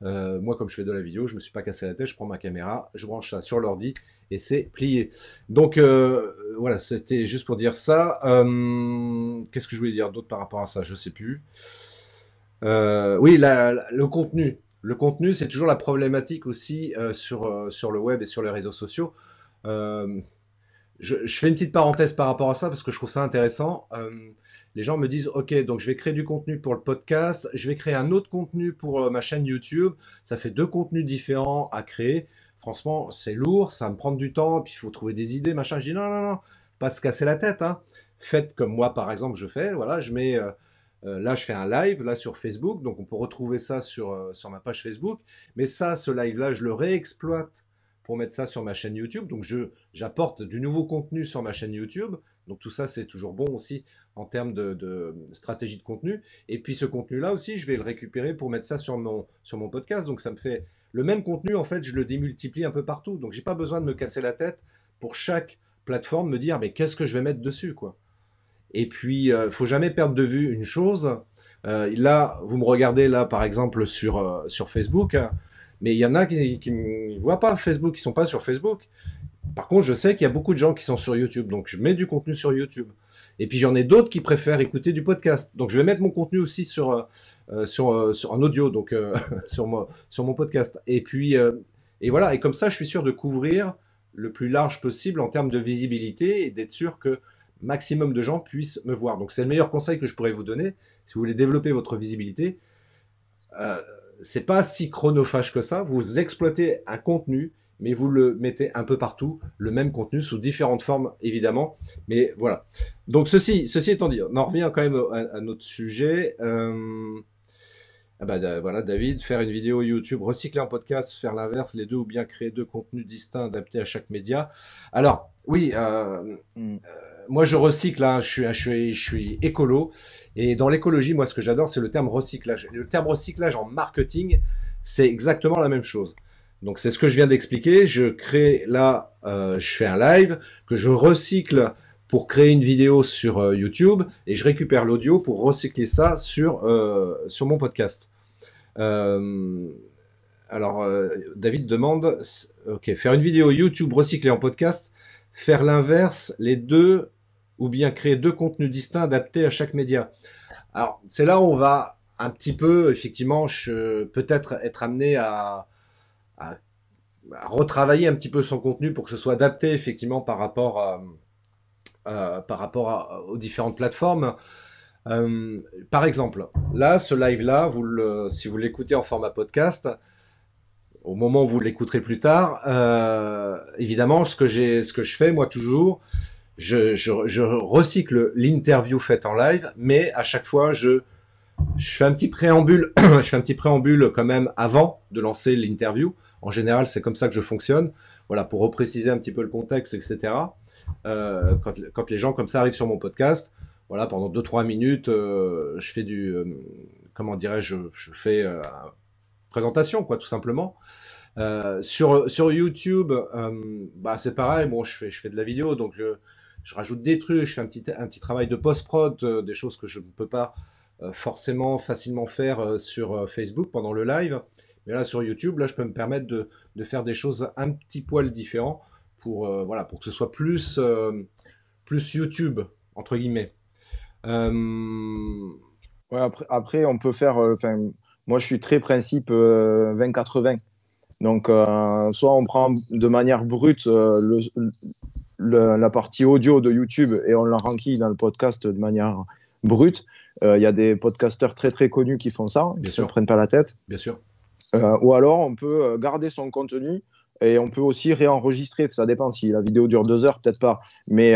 Moi, comme je fais de la vidéo, je me suis pas cassé la tête, je prends ma caméra, je branche ça sur l'ordi et c'est plié. Donc euh, voilà, c'était juste pour dire ça. Euh, Qu'est-ce que je voulais dire d'autre par rapport à ça? Je sais plus. Euh, oui, le contenu. Le contenu, c'est toujours la problématique aussi sur sur le web et sur les réseaux sociaux. Je, fais une petite parenthèse par rapport à ça parce que je trouve ça intéressant les gens me disent, OK, donc je vais créer du contenu pour le podcast, je vais créer un autre contenu pour ma chaîne YouTube. Ça fait deux contenus différents à créer. Franchement, c'est lourd, ça me prendre du temps, puis il faut trouver des idées, machin. Je dis, non, non, non, pas se casser la tête. Hein. Faites comme moi, par exemple, je fais. Voilà, je mets... Euh, euh, là, je fais un live là sur Facebook, donc on peut retrouver ça sur sur ma page Facebook. Mais ça, ce live-là, je le réexploite pour mettre ça sur ma chaîne YouTube. Donc je j'apporte du nouveau contenu sur ma chaîne YouTube. Donc tout ça c'est toujours bon aussi en termes de, stratégie de contenu. Et puis ce contenu-là aussi, je vais le récupérer pour mettre ça sur mon sur mon podcast. Donc ça me fait le même contenu en fait, je le démultiplie un peu partout. Donc j'ai pas besoin de me casser la tête pour chaque plateforme me dire mais qu'est-ce que je vais mettre dessus quoi. Et puis euh, faut jamais perdre de vue une chose. Euh, là, vous me regardez là par exemple sur euh, Facebook. Mais il y en a qui, qui ne voient pas Facebook, qui sont pas sur Facebook. Par contre, je sais qu'il y a beaucoup de gens qui sont sur YouTube, donc je mets du contenu sur YouTube. Et puis j'en ai d'autres qui préfèrent écouter du podcast. Donc je vais mettre mon contenu aussi sur euh, euh sur, euh, sur en audio, donc euh, *laughs* sur mon sur mon podcast. Et puis et voilà. Et comme ça, je suis sûr de couvrir le plus large possible en termes de visibilité et d'être sûr que maximum de gens puissent me voir. Donc c'est le meilleur conseil que je pourrais vous donner si vous voulez développer votre visibilité. Euh, c'est pas si chronophage que ça. Vous exploitez un contenu, mais vous le mettez un peu partout, le même contenu sous différentes formes, évidemment. Mais voilà. Donc ceci, ceci étant dit, on en revient quand même à, notre sujet. Euh... Ah bah voilà, David, faire une vidéo YouTube, recycler un podcast, faire l'inverse, les deux, ou bien créer deux contenus distincts adaptés à chaque média. Alors, oui, euh, euh moi je recycle, hein, je, suis, je, suis, je suis écolo. Et dans l'écologie, moi ce que j'adore, c'est le terme recyclage. le terme recyclage en marketing, c'est exactement la même chose. Donc c'est ce que je viens d'expliquer. Je crée là, euh, je fais un live que je recycle pour créer une vidéo sur euh, YouTube et je récupère l'audio pour recycler ça sur euh, sur mon podcast. Alors David demande, ok, faire une vidéo YouTube recyclée en podcast, faire l'inverse, les deux ou bien créer deux contenus distincts adaptés à chaque média. Alors, c'est là où on va un petit peu, effectivement, peut-être être amené à, retravailler un petit peu son contenu pour que ce soit adapté, effectivement, par rapport à, par rapport aux différentes plateformes. Euh, par exemple, là, ce live-là, si vous l'écoutez en format podcast, au moment où vous l'écouterez plus tard, euh, évidemment, ce que j'ai, ce que je fais moi toujours, je recycle l'interview faite en live, mais à chaque fois, je, je fais un petit préambule, *clears throat* je fais un petit préambule quand même avant de lancer l'interview. En général, c'est comme ça que je fonctionne, voilà, pour repréciser un petit peu le contexte, etc. Euh, quand, les gens comme ça arrivent sur mon podcast, voilà, pendant 2-3 minutes, euh, je fais du, euh, comment dirais-je, je fais euh, présentation, quoi, tout simplement. Sur sur YouTube, bah c'est pareil. Bon, je fais je fais de la vidéo, donc je je rajoute des trucs, je fais un petit un petit travail de post prod, des choses que je ne peux pas forcément facilement faire sur Facebook pendant le live. Mais là sur YouTube, là je peux me permettre de faire des choses un petit poil différents pour voilà pour que ce soit plus plus YouTube entre guillemets. Euh... Après, après, on peut faire. Moi, je suis très principe 20-80. Donc, euh, soit on prend de manière brute euh, la partie audio de YouTube et on la dans le podcast de manière brute. Il euh, y a des podcasteurs très très connus qui font ça, Bien qui ne prennent pas la tête. Bien sûr. ou alors, on peut garder son contenu et on peut aussi réenregistrer. Ça dépend si la vidéo dure deux heures, peut-être pas. Mais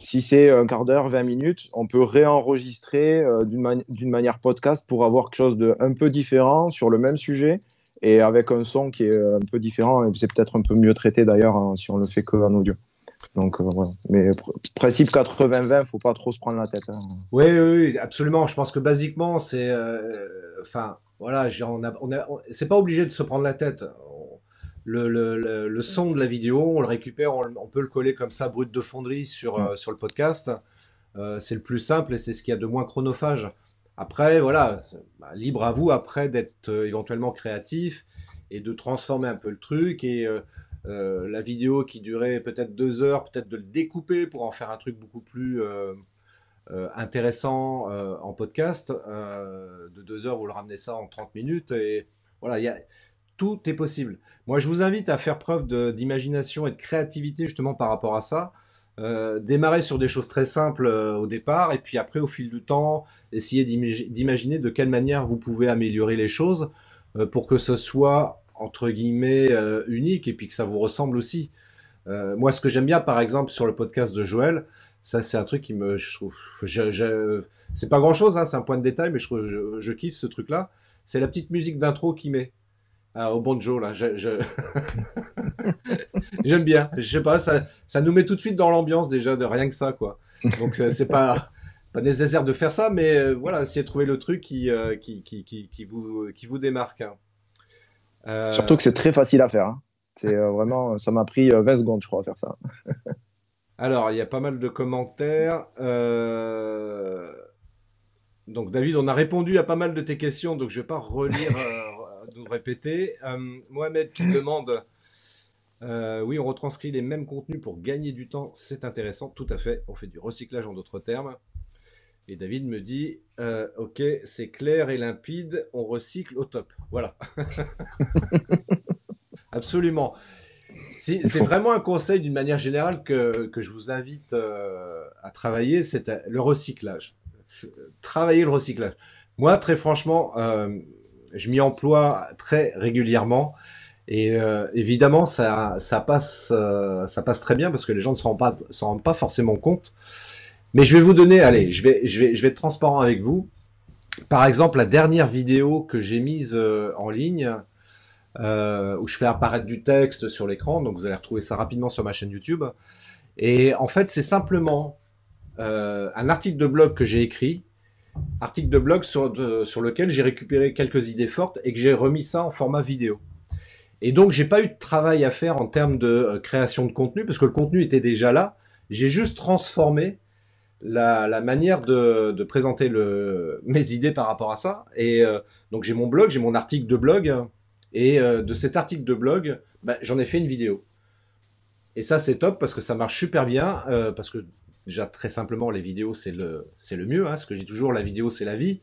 si c'est un quart d'heure, 20 minutes, on peut réenregistrer euh, d'une mani manière podcast pour avoir quelque chose de un peu différent sur le même sujet et avec un son qui est un peu différent et c'est peut-être un peu mieux traité d'ailleurs hein, si on le fait que en audio. Donc euh, voilà. Mais pr principe 80-20, faut pas trop se prendre la tête. Hein. Oui, oui, absolument. Je pense que basiquement, c'est, euh, enfin, voilà, je on a, c'est pas obligé de se prendre la tête. Le, son de la vidéo, on le récupère, on, peut le coller comme ça, brut de fonderie sur, euh, sur le podcast. C'est le plus simple et c'est ce qu'il y a de moins chronophage. Après, voilà, bah, libre à vous après d'être éventuellement créatif et de transformer un peu le truc et euh, euh, la vidéo qui durait peut-être deux heures, peut-être de le découper pour en faire un truc beaucoup plus euh, intéressant en podcast. de deux heures, vous le ramenez ça en 30 minutes et voilà, tout est possible. Moi, je vous invite à faire preuve d'imagination et de créativité justement par rapport à ça. Euh, démarrer sur des choses très simples euh, au départ et puis après au fil du temps essayer d'imaginer de quelle manière vous pouvez améliorer les choses euh, pour que ce soit entre guillemets euh, unique et puis que ça vous ressemble aussi. Euh, moi ce que j'aime bien par exemple sur le podcast de Joël, ça c'est un truc qui me je c'est pas grand chose hein, c'est un point de détail mais je je, kiffe ce truc là, c'est la petite musique d'intro qu'il met. Ah, au banjo là, *laughs* j'aime bien. Je sais pas, ça, ça nous met tout de suite dans l'ambiance déjà de rien que ça quoi. Donc c'est pas pas nécessaire de faire ça, mais euh, voilà, essayez de trouver le truc qui euh, qui, qui, qui, qui vous qui vous démarque. Hein. Euh... Surtout que c'est très facile à faire. Hein. C'est euh, vraiment, ça m'a pris 20 secondes, je crois, à faire ça. *laughs* Alors, il y a pas mal de commentaires. Euh, donc David, on a répondu à pas mal de tes questions, donc je vais pas relire *laughs* nous répéter. Euh, Mohamed qui *laughs* demande euh, oui, on retranscrit les mêmes contenus pour gagner du temps, c'est intéressant, tout à fait. On fait du recyclage en d'autres termes. Et David me dit euh, ok, c'est clair et limpide, on recycle au top. Voilà. *laughs* Absolument. C'est vraiment un conseil d'une manière générale que, que je vous invite euh, à travailler, c'est le recyclage. Travailler le recyclage. Moi, très franchement, euh, je m'y emploie très régulièrement et euh, évidemment ça ça passe euh, ça passe très bien parce que les gens ne s'en rendent rendent pas forcément compte. Mais je vais vous donner, allez, je vais je vais je vais être transparent avec vous. Par exemple, la dernière vidéo que j'ai mise euh, en ligne euh, où je fais apparaître du texte sur l'écran, donc vous allez retrouver ça rapidement sur ma chaîne YouTube. Et en fait, c'est simplement euh, un article de blog que j'ai écrit article de blog sur, sur lequel j'ai récupéré quelques idées fortes et que j'ai remis ça en format vidéo. Et donc j'ai pas eu de travail à faire en termes de euh, création de contenu parce que le contenu était déjà là. J'ai juste transformé la, la manière de, de, présenter le, mes idées par rapport à ça. Et euh, donc j'ai mon blog, j'ai mon article de blog. Et euh, de cet article de blog, bah, j'en ai fait une vidéo. Et ça c'est top parce que ça marche super bien euh, parce que déjà très simplement les vidéos c'est le c'est le mieux hein, ce que dis toujours la vidéo c'est la vie.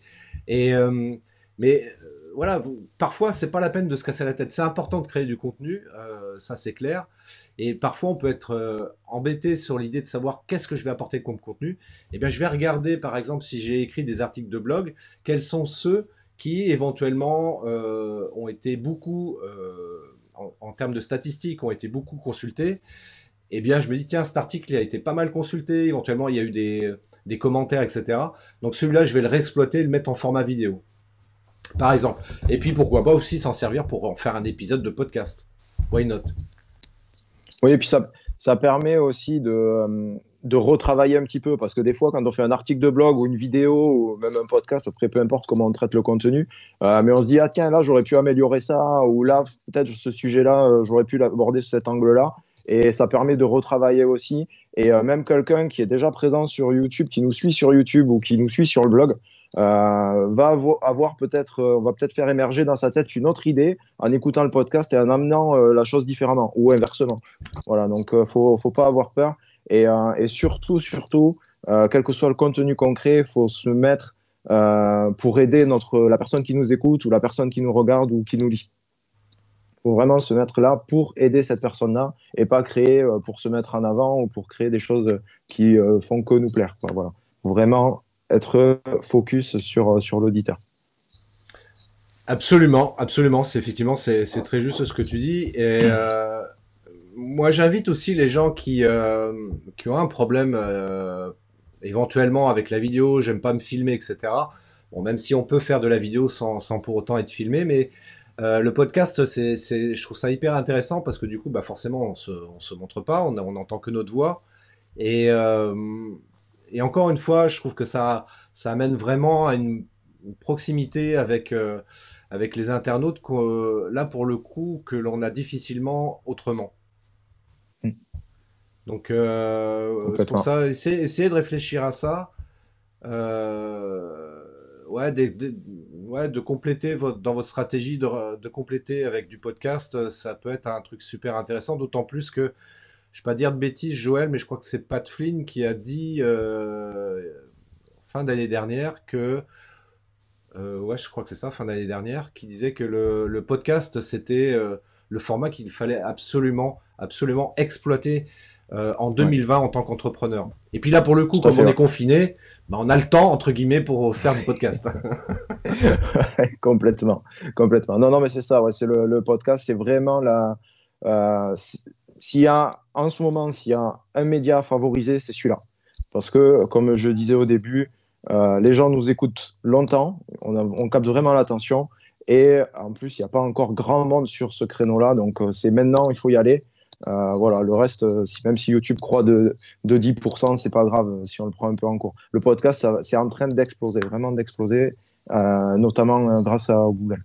Et euh, mais euh, voilà vous, parfois c'est pas la peine de se casser la tête. C'est important de créer du contenu euh, ça c'est clair et parfois on peut être euh, embêté sur l'idée de savoir qu'est-ce que je vais apporter comme contenu eh bien je vais regarder par exemple si j'ai écrit des articles de blog quels sont ceux qui éventuellement euh, ont été beaucoup en, en termes de statistiques ont été beaucoup consultés eh bien, je me dis, tiens, cet article il a été pas mal consulté, éventuellement, il y a eu des, des commentaires, etc. Donc, celui-là, je vais le réexploiter le mettre en format vidéo. Par exemple. Et puis, pourquoi pas aussi s'en servir pour en faire un épisode de podcast. Why not? Oui, et puis ça, ça permet aussi de, euh, de retravailler un petit peu parce que des fois, quand on fait un article de blog ou une vidéo ou même un podcast, après peu importe comment on traite le contenu, euh, mais on se dit ah tiens là j'aurais pu améliorer ça ou là peut-être ce sujet-là euh, j'aurais pu l'aborder sous cet angle-là et ça permet de retravailler aussi et euh, même quelqu'un qui est déjà présent sur YouTube, qui nous suit sur YouTube ou qui nous suit sur le blog, euh, va avoir peut-être, on va peut-être faire émerger dans sa tête une autre idée en écoutant le podcast et en amenant la chose différemment ou inversement. Voilà, donc faut faut pas avoir peur. Et, euh, et surtout, surtout, euh, quel que soit le contenu concret, faut se mettre euh, pour aider notre, la personne qui nous écoute ou la personne qui nous regarde ou qui nous lit. Faut vraiment se mettre là pour aider cette personne-là et pas créer pour se mettre en avant ou pour créer des choses qui font que nous plaire. Voilà. Vraiment être focus sur, sur l'auditeur. Absolument, absolument. C'est effectivement, c'est très juste ce que tu dis. Et euh, moi, j'invite aussi les gens qui, euh, qui ont un problème euh, éventuellement avec la vidéo, j'aime pas me filmer, etc. Bon, même si on peut faire de la vidéo sans, sans pour autant être filmé, mais euh, le podcast, c'est, c'est, je trouve ça hyper intéressant parce que du coup, bah forcément, on se, on se montre pas, on, on entend que notre voix. Et, euh, et encore une fois, je trouve que ça, ça amène vraiment à une, proximité avec, euh, avec les internautes, là pour le coup, que l'on a difficilement autrement. Donc, euh, c'est pour ça, essayez, de réfléchir à ça. Euh, ouais, ouais, de compléter votre, dans votre stratégie, de, de, compléter avec du podcast, ça peut être un truc super intéressant, d'autant plus que, je ne vais pas dire de bêtises, Joël, mais je crois que c'est Pat Flynn qui a dit euh, fin d'année dernière que, euh, ouais, je crois que c'est ça, fin d'année dernière, qui disait que le, le podcast, c'était euh, le format qu'il fallait absolument, absolument exploiter euh, en 2020 en tant qu'entrepreneur. Et puis là, pour le coup, comme on est confiné, bah, on a le temps, entre guillemets, pour faire du podcast. *laughs* complètement, complètement. Non, non, mais c'est ça, ouais, c'est le, podcast, c'est vraiment la... Euh, s'il y a, en ce moment, s'il y a un média favorisé, c'est celui-là. Parce que, comme je disais au début, euh, les gens nous écoutent longtemps, on, on capte vraiment l'attention, et en plus, il n'y a pas encore grand monde sur ce créneau-là, donc c'est maintenant, il faut y aller. Euh, voilà, le reste, euh, même si YouTube croit de, de 10%, c'est pas grave euh, si on le prend un peu en cours. Le podcast, c'est en train d'exploser, vraiment d'exploser, notamment grâce à Google.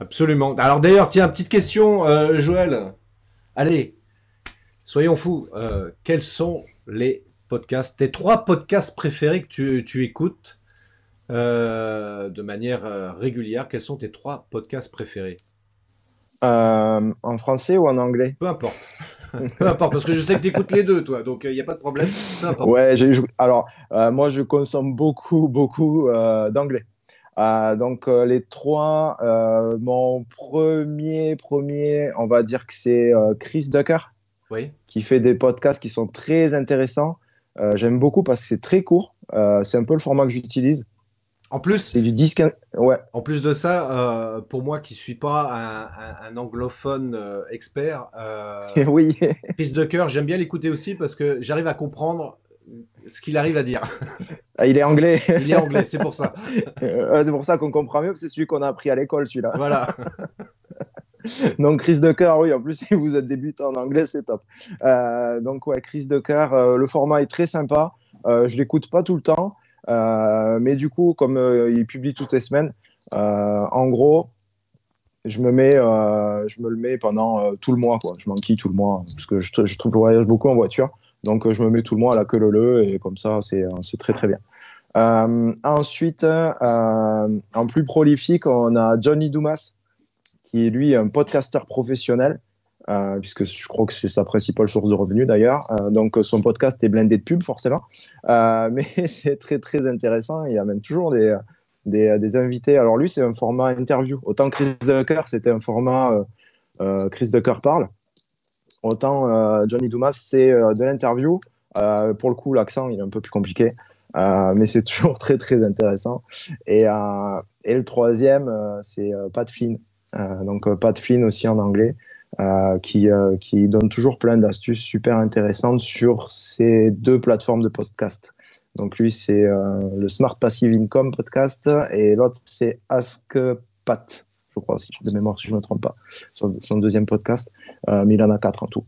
Absolument. Alors d'ailleurs, tiens, petite question, Joël. Allez, soyons fous. quels sont les podcasts, tes trois podcasts préférés que tu écoutes de manière régulière? Quels sont tes trois podcasts préférés? Euh, en français ou en anglais? Peu importe. Peu importe, parce que je sais que tu écoutes les deux, toi, donc il euh, n'y a pas de problème. Ouais, alors euh, moi je consomme beaucoup, beaucoup d'anglais. donc les trois, mon premier, premier, on va dire que c'est Chris Ducker, oui. qui fait des podcasts qui sont très intéressants. J'aime beaucoup parce que c'est très court. c'est un peu le format que j'utilise. En plus, c'est du disque. Ouais. En plus de ça, euh, pour moi qui suis pas un, un, anglophone euh, expert, euh, *laughs* oui. Piste de cœur, j'aime bien l'écouter aussi parce que j'arrive à comprendre ce qu'il arrive à dire. Ah, il est anglais. il est anglais, c'est pour ça. *laughs* c'est pour ça qu'on comprend mieux, c'est celui qu'on a appris à l'école, celui-là. Voilà. *laughs* donc Chris de cœur, oui, en plus si vous êtes débutant en anglais, c'est top. Euh, donc ouais, Chris de cœur, le format est très sympa. je l'écoute pas tout le temps. Euh, mais du coup, comme euh, il publie toutes les semaines, euh, en gros, je me mets, je me le mets pendant tout le mois, quoi. Je m'enquille tout le mois parce que je, je trouve voyage beaucoup en voiture, donc je me mets tout le mois à la queue leu et comme ça, c'est très très bien. ensuite, en plus prolifique, on a Johnny Dumas, qui est lui un podcasteur professionnel. Euh, puisque je crois que c'est sa principale source de revenus d'ailleurs. Euh, donc son podcast est blindé de pubs forcément, euh, *laughs* mais c'est très très intéressant. Il y a même toujours des, des, des invités. Alors lui c'est un format interview. Autant Chris Ducker c'était un format Chris Ducker parle. Autant Johnny Dumas c'est de l'interview. pour le coup l'accent il est un peu plus compliqué. mais c'est *laughs* toujours très très intéressant. Et, et le troisième, c'est Pat Flynn. donc Pat Flynn aussi en anglais. Euh, qui, euh, qui donne toujours plein d'astuces super intéressantes sur ces deux plateformes de podcast. Donc lui, c'est euh, le Smart Passive Income podcast et l'autre, c'est Ask Pat. je crois, si, de mémoire, si je ne me trompe pas, son, son deuxième podcast. Mais il en a quatre en tout.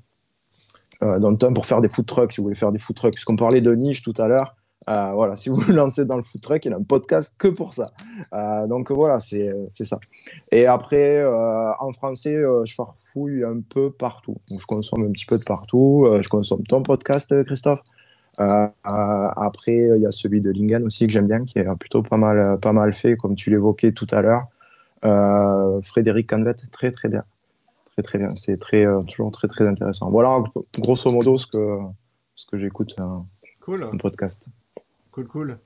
Euh, dont un pour faire des food trucks, si vous voulez faire des food trucks. Puisqu'on parlait de niche tout à l'heure. Euh, voilà, si vous *laughs* lancez dans le food truck, il a un podcast que pour ça. Euh, donc voilà, c'est ça. Et après, euh, en français, je farfouille un peu partout. Donc, je consomme un petit peu de partout. Je consomme ton podcast, Christophe. Après, il y a celui de Lingen aussi que j'aime bien, qui est plutôt pas mal, pas mal fait, comme tu l'évoquais tout à l'heure. Frédéric Canvet, très très bien. Très très bien. C'est très, toujours très très intéressant. Voilà, grosso modo, ce que, ce que j'écoute cool. en podcast. Cool, cool.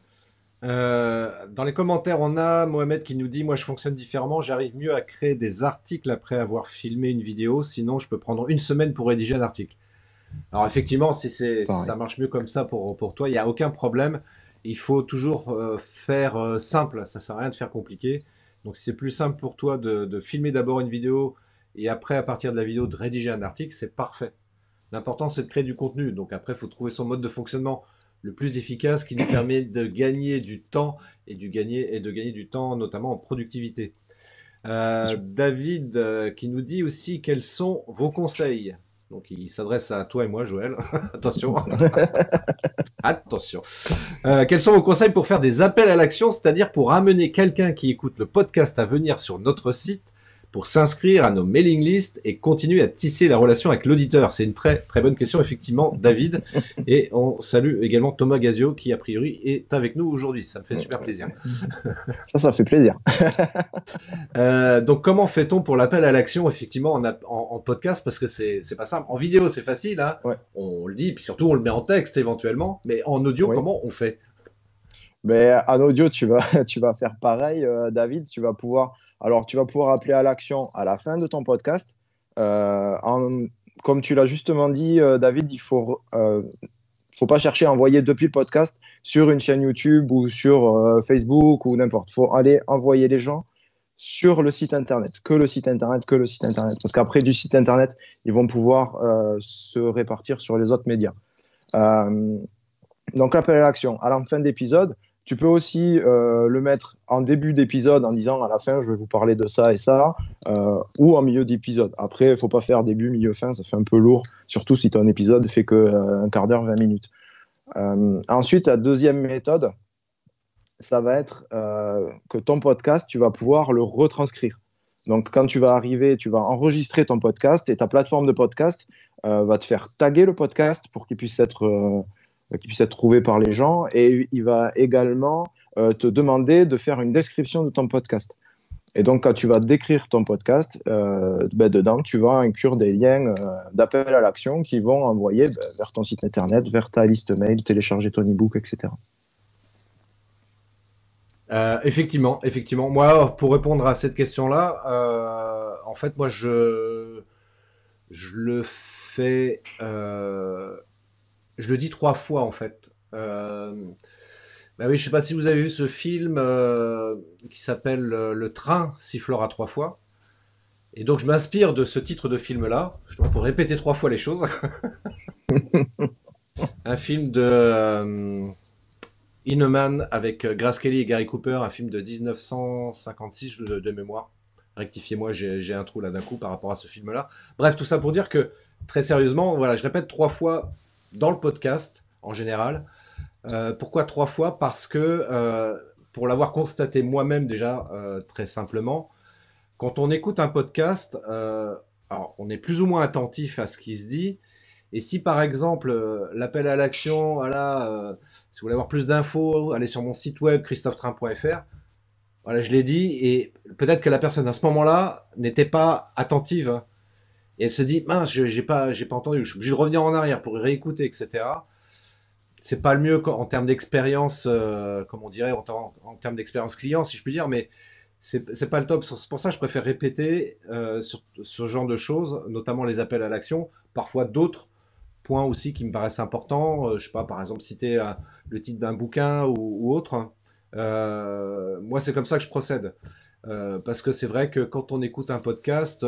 Euh, dans les commentaires, on a Mohamed qui nous dit Moi, je fonctionne différemment. J'arrive mieux à créer des articles après avoir filmé une vidéo. Sinon, je peux prendre une semaine pour rédiger un article. Alors, effectivement, si, c'est, si ça marche mieux comme ça pour, pour toi, il n'y a aucun problème. Il faut toujours euh, faire euh, simple. Ça sert à rien de faire compliqué. Donc, si c'est plus simple pour toi de, de filmer d'abord une vidéo et après, à partir de la vidéo, de rédiger un article, c'est parfait. L'important, c'est de créer du contenu. Donc, après, il faut trouver son mode de fonctionnement le plus efficace qui nous permet de gagner du temps et, du gagner, et de gagner du temps notamment en productivité. Euh, David euh, qui nous dit aussi quels sont vos conseils. Donc il s'adresse à toi et moi, Joël. *laughs* Attention. *laughs* Attention. Euh, quels sont vos conseils pour faire des appels à l'action, c'est-à-dire pour amener quelqu'un qui écoute le podcast à venir sur notre site pour s'inscrire à nos mailing lists et continuer à tisser la relation avec l'auditeur C'est une très très bonne question effectivement, David. *laughs* Et on salue également Thomas Gazio qui a priori est avec nous aujourd'hui. Ça me fait super plaisir. *laughs* Ça, ça fait plaisir. *laughs* euh, donc comment fait-on pour l'appel à l'action effectivement en, en, en, podcast? Parce que c'est c'est pas simple. En vidéo c'est facile, hein ouais. on le dit, puis surtout on le met en texte éventuellement. Mais en audio Oui. comment on fait? Mais en audio, tu vas, *laughs* tu vas faire pareil, euh, David. Tu vas pouvoir, alors tu vas pouvoir appeler à l'action à la fin de ton podcast. Euh, en, comme tu l'as justement dit, euh, David, il faut, euh, faut pas chercher à envoyer depuis le podcast sur une chaîne YouTube ou sur euh, Facebook ou n'importe. Faut aller envoyer les gens sur le site internet, que le site internet, que le site internet. Parce qu'après du site internet, ils vont pouvoir euh, se répartir sur les autres médias. Euh, donc appel à l'action à la fin d'épisode. Tu peux aussi euh, le mettre en début d'épisode en disant à la fin je vais vous parler de ça et ça, euh, ou en milieu d'épisode. Après, il faut pas faire début, milieu, fin, ça fait un peu lourd, surtout si ton épisode fait que euh, un quart d'heure, 20 minutes. Euh, ensuite, la deuxième méthode, ça va être que ton podcast, tu vas pouvoir le retranscrire. Donc, quand tu vas arriver, tu vas enregistrer ton podcast et ta plateforme de podcast va te faire taguer le podcast pour qu'il puisse être qui puisse être trouvé par les gens et il va également euh, te demander de faire une description de ton podcast. Et donc, quand tu vas décrire ton podcast, euh, ben dedans, tu vas inclure des liens euh, d'appel à l'action qui vont envoyer ben, vers ton site internet, vers ta liste mail, télécharger ton e-book, etc. Euh, effectivement, effectivement. Moi, pour répondre à cette question-là, euh, en fait, moi, je, je le fais, euh, je le dis trois fois, en fait. Euh, bah oui, je sais pas si vous avez vu ce film euh, qui s'appelle euh, Le train sifflera trois fois. Et donc, je m'inspire de ce titre de film-là, justement pour répéter trois fois les choses. *laughs* Un film de euh, avec euh, Grace Kelly et Gary Cooper, un film de 1956 de, de mémoire. Rectifiez-moi, j'ai un trou là d'un coup par rapport à ce film-là. Bref, tout ça pour dire que, très sérieusement, voilà, je répète trois fois dans le podcast, en général. Euh, pourquoi trois fois? Parce que, euh, pour l'avoir constaté moi-même déjà, euh, très simplement, quand on écoute un podcast, alors, on est plus ou moins attentif à ce qui se dit, et si par exemple l'appel à l'action, voilà, si vous voulez avoir plus d'infos, allez sur mon site web christophetrain.fr. Voilà, je l'ai dit, et peut-être que la personne à ce moment-là n'était pas attentive. Hein. Et elle se dit, mince, j'ai pas, j'ai pas entendu, je suis obligé de revenir en arrière pour réécouter, etc. C'est pas le mieux en termes d'expérience, euh, comme on dirait, en, termes d'expérience client, si je puis dire, mais c'est pas le top. C'est pour ça que je préfère répéter euh, sur ce genre de choses, notamment les appels à l'action, parfois d'autres points aussi qui me paraissent importants. Euh, je sais pas, par exemple, citer euh, le titre d'un bouquin ou, autre. Euh, moi, c'est comme ça que je procède. Parce que c'est vrai que quand on écoute un podcast,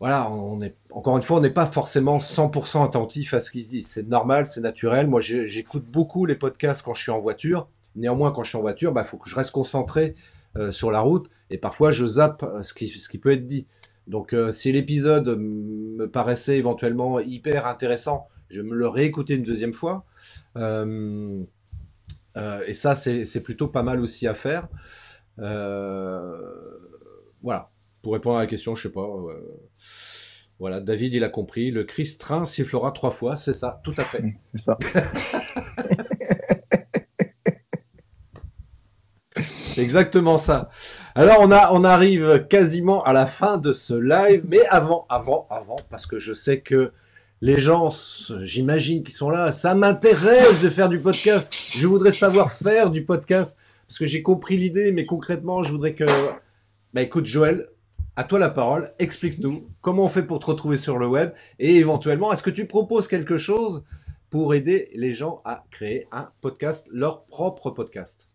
voilà, on est encore une fois, on n'est pas forcément 100% attentif à ce qui se dit. C'est normal, c'est naturel. Moi, j'écoute beaucoup les podcasts quand je suis en voiture. Néanmoins, quand je suis en voiture, bah, faut que je reste concentré sur la route, et parfois je zappe ce qui, ce qui peut être dit. Donc si l'épisode me paraissait éventuellement hyper intéressant, je vais me le réécouter une deuxième fois. et ça, c'est plutôt pas mal aussi à faire. voilà. Pour répondre à la question, je sais pas. Voilà, David, il a compris. Le Christ train sifflera trois fois. C'est ça, tout à fait. C'est ça. *laughs* Exactement ça. Alors on a, on arrive quasiment à la fin de ce live, mais avant, avant, avant, parce que je sais que les gens, j'imagine, qui sont là, ça m'intéresse de faire du podcast. Je voudrais savoir faire du podcast parce que j'ai compris l'idée, mais concrètement, je voudrais que, bah écoute, Joël, à toi la parole. Explique-nous comment on fait pour te retrouver sur le web et éventuellement, est-ce que tu proposes quelque chose pour aider les gens à créer un podcast, leur propre podcast?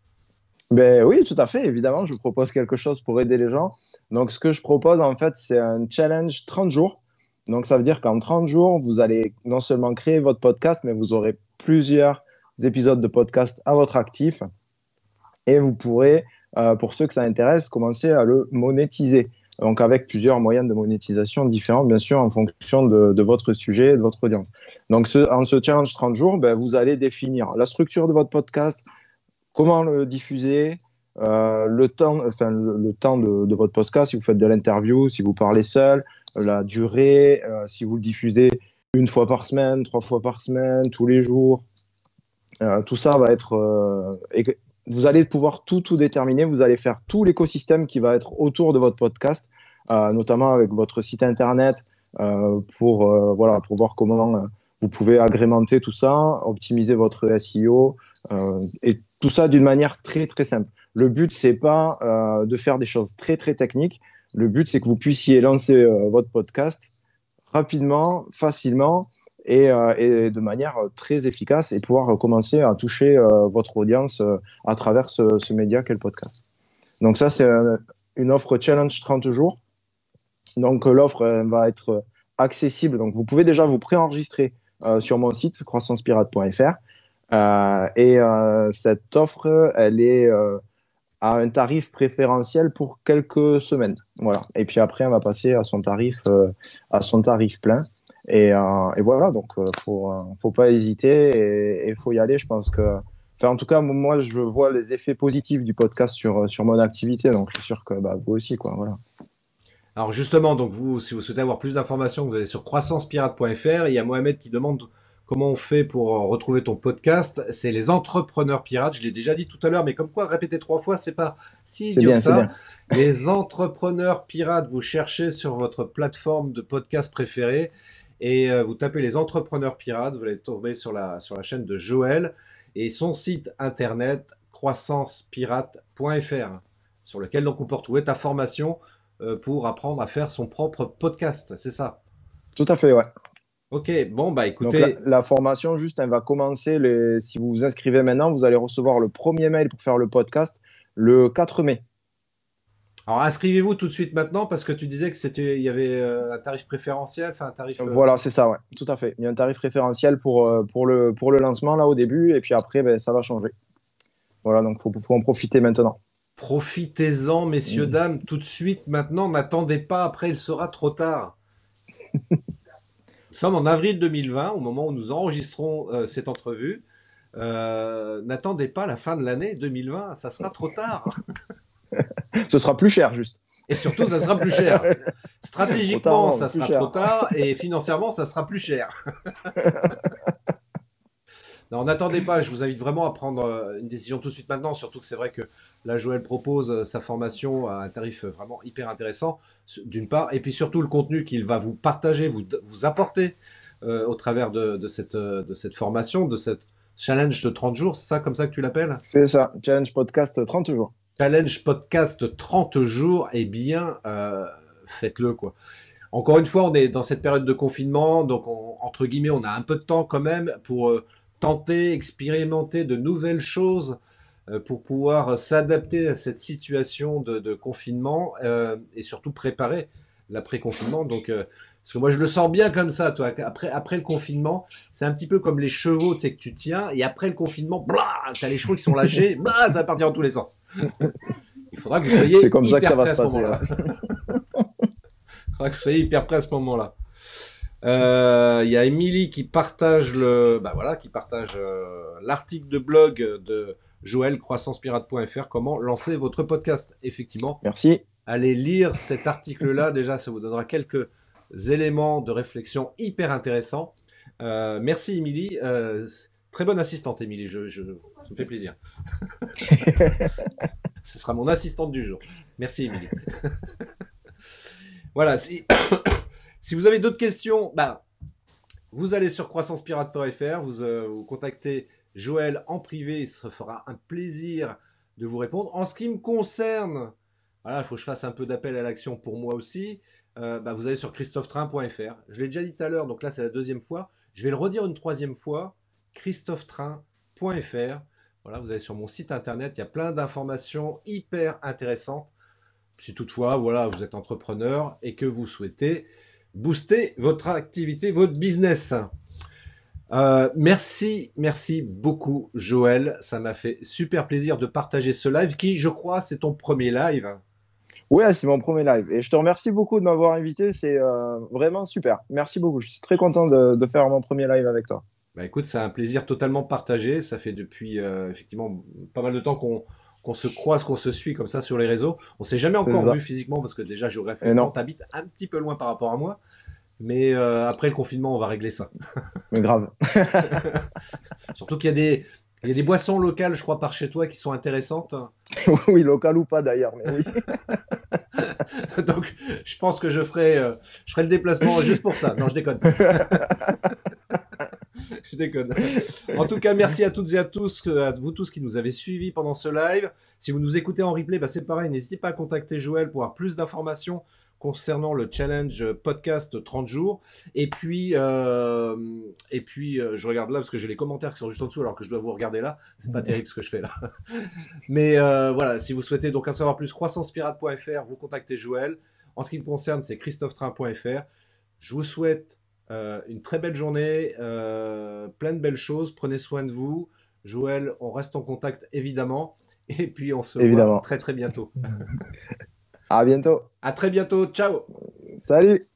Ben oui, tout à fait. Évidemment, je propose quelque chose pour aider les gens. Donc, ce que je propose, en fait, c'est un challenge 30 jours. Donc, ça veut dire qu'en 30 jours, vous allez non seulement créer votre podcast, mais vous aurez plusieurs épisodes de podcast à votre actif. Et vous pourrez, euh, pour ceux que ça intéresse, commencer à le monétiser. Donc avec plusieurs moyens de monétisation différents, bien sûr, en fonction de, votre sujet et de votre audience. Donc en ce challenge 30 jours, ben, vous allez définir la structure de votre podcast, comment le diffuser, euh, le temps, enfin, le, temps de, votre podcast, si vous faites de l'interview, si vous parlez seul, la durée, euh, si vous le diffusez une fois par semaine, trois fois par semaine, tous les jours. Euh, tout ça va être vous allez pouvoir tout, tout déterminer. Vous allez faire tout l'écosystème qui va être autour de votre podcast, euh, notamment avec votre site internet, euh, pour, euh, voilà, pour voir comment vous pouvez agrémenter tout ça, optimiser votre SEO, et tout ça d'une manière très, très simple. Le but, c'est pas de faire des choses très, très techniques. Le but, c'est que vous puissiez lancer votre podcast rapidement, facilement, euh, et, de manière très efficace et pouvoir commencer à toucher euh, votre audience euh, à travers ce, média qu'est le podcast. Donc ça, c'est une offre challenge 30 jours. Donc l'offre va être accessible. Donc vous pouvez déjà vous préenregistrer sur mon site croissancepirate.fr. et cette offre, elle est à un tarif préférentiel pour quelques semaines. Voilà. Et puis après, on va passer à son tarif, à son tarif plein. Et, euh, et voilà, donc euh, faut euh, faut pas hésiter et il faut y aller. Je pense que, enfin en tout cas moi je vois les effets positifs du podcast sur sur mon activité, donc je suis sûr que bah, vous aussi quoi. Voilà. Alors justement, donc vous, si vous souhaitez avoir plus d'informations, vous allez sur croissancepirate.fr. Il y a Mohamed qui demande comment on fait pour retrouver ton podcast. C'est les entrepreneurs pirates. Je l'ai déjà dit tout à l'heure, mais comme quoi répéter trois fois, c'est pas si idiot que ça. Les entrepreneurs pirates, vous cherchez sur votre plateforme de podcast préférée et euh, vous tapez les entrepreneurs pirates, vous allez tomber sur la, sur la chaîne de Joël et son site internet croissancepirate.fr sur lequel donc on peut retrouver ta formation euh, pour apprendre à faire son propre podcast, c'est ça? Tout à fait, ouais. Ok, bon bah écoutez. la, formation, juste, elle va commencer. Les... Si vous vous inscrivez maintenant, vous allez recevoir le premier mail pour faire le podcast le 4 mai. Alors inscrivez-vous tout de suite maintenant parce que tu disais que c'était il y avait euh, un tarif préférentiel, enfin un tarif. Euh, voilà, c'est ça, ouais, tout à fait. Il y a un tarif préférentiel pour euh, pour le pour le lancement là au début et puis après ben, ça va changer. Voilà, donc faut faut en profiter maintenant. Profitez-en, messieurs mmh. dames, tout de suite maintenant. N'attendez pas, après il sera trop tard. nous sommes en avril 2020, au moment où nous enregistrons cette entrevue. N'attendez pas la fin de l'année 2020, ça sera trop tard. *laughs* *laughs* Ce sera plus cher, juste. Et surtout, ça sera plus cher. *laughs* Stratégiquement, ça sera trop tard, et financièrement, ça sera plus cher. *laughs* non, n'attendez pas, je vous invite vraiment à prendre euh, une décision tout de suite maintenant, surtout que c'est vrai que là, Joël propose euh, sa formation à un tarif vraiment hyper intéressant, d'une part, et puis surtout le contenu qu'il va vous partager, vous, vous apporter euh, au travers de, de, cette, de cette formation, de cette challenge de 30 jours, c'est ça comme ça que tu l'appelles? C'est ça, challenge podcast 30 jours challenge podcast 30 jours, eh bien, euh, faites-le quoi. Encore une fois, on est dans cette période de confinement, donc entre guillemets, on a un peu de temps quand même pour euh, tenter, expérimenter de nouvelles choses, euh, pour pouvoir s'adapter à cette situation de, confinement et surtout préparer l'après-confinement. Parce que moi, je le sens bien comme ça, toi. Après, après le confinement, c'est un petit peu comme les chevaux, tu sais, que tu tiens, et après le confinement, tu as les chevaux qui sont lâchés, *laughs* blah, ça va partir dans tous les sens. Il faudra que vous soyez C'est comme ça que hyper ça va prêt se à ce passer. moment-là. *laughs* *laughs* Il faudra que vous soyez hyper prêt à ce moment-là. Euh, Il y a Émilie qui partage le, bah voilà, qui partage euh, l'article de blog de Joël croissancepirate.fr. Comment lancer votre podcast Effectivement, Merci. allez lire cet article-là. Déjà, ça vous donnera quelques éléments de réflexion hyper intéressants. Euh, merci, Émilie. Euh, très bonne assistante, Émilie. Je, je, ça me fait plaisir. *laughs* Ce sera mon assistante du jour. Merci, Émilie. *laughs* voilà. Si, *coughs* si vous avez d'autres questions, bah, vous allez sur croissancepirate.fr, vous, euh, vous contactez Joël en privé, il se fera un plaisir de vous répondre. En ce qui me concerne, voilà, il faut que je fasse un peu d'appel à l'action pour moi aussi. Euh, bah, vous allez sur christophetrain.fr. Je l'ai déjà dit tout à l'heure, donc là c'est la deuxième fois. Je vais le redire une troisième fois. christophetrain.fr. Voilà, vous allez sur mon site internet, il y a plein d'informations hyper intéressantes. Si toutefois, voilà, vous êtes entrepreneur et que vous souhaitez booster votre activité, votre business. Euh, merci, merci beaucoup Joël. Ça m'a fait super plaisir de partager ce live qui, je crois, c'est ton premier live. Ouais, c'est mon premier live. Et je te remercie beaucoup de m'avoir invité. C'est euh, vraiment super. Merci beaucoup. Je suis très content de, de faire mon premier live avec toi. Bah écoute, c'est un plaisir totalement partagé. Ça fait depuis euh, effectivement pas mal de temps qu'on qu'on se croise, qu'on se suit comme ça sur les réseaux. On s'est jamais encore vu physiquement parce que déjà géographiquement, t'habites un petit peu loin par rapport à moi. Mais euh, après le confinement, on va régler ça. Mais grave. *laughs* Surtout qu'il y a des il y a des boissons locales, je crois, par chez toi qui sont intéressantes. *laughs* oui, local ou pas d'ailleurs. Mais oui. *laughs* Donc, je pense que je ferai, euh, je ferai le déplacement juste pour ça. Non, je déconne. *laughs* je déconne. En tout cas, merci à toutes et à tous, euh, à vous tous qui nous avez suivis pendant ce live. Si vous nous écoutez en replay, bah, c'est pareil. N'hésitez pas à contacter Joël pour avoir plus d'informations concernant le challenge podcast 30 jours. Et puis, euh, et puis, euh, je regarde là parce que j'ai les commentaires qui sont juste en dessous alors que je dois vous regarder là. C'est pas terrible ce que je fais là. *laughs* Mais euh, voilà, si vous souhaitez donc en savoir plus, croissancepirate.fr, vous contactez Joël. En ce qui me concerne, c'est christophetrain.fr. Je vous souhaite une très belle journée, plein de belles choses. Prenez soin de vous. Joël, on reste en contact évidemment. Et puis on se Évidemment. voit très très bientôt. *laughs* À bientôt. À très bientôt. Ciao. Salut.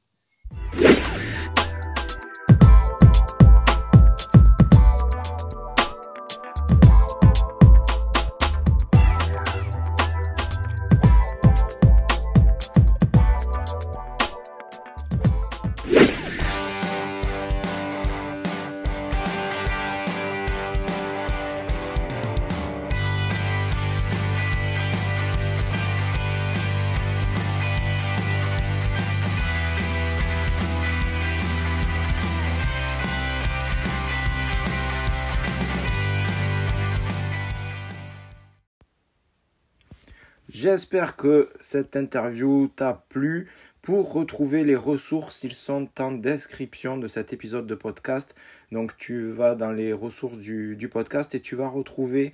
J'espère que cette interview t'a plu. Pour retrouver les ressources, ils sont en description de cet épisode de podcast. Donc tu vas dans les ressources du, podcast et tu vas retrouver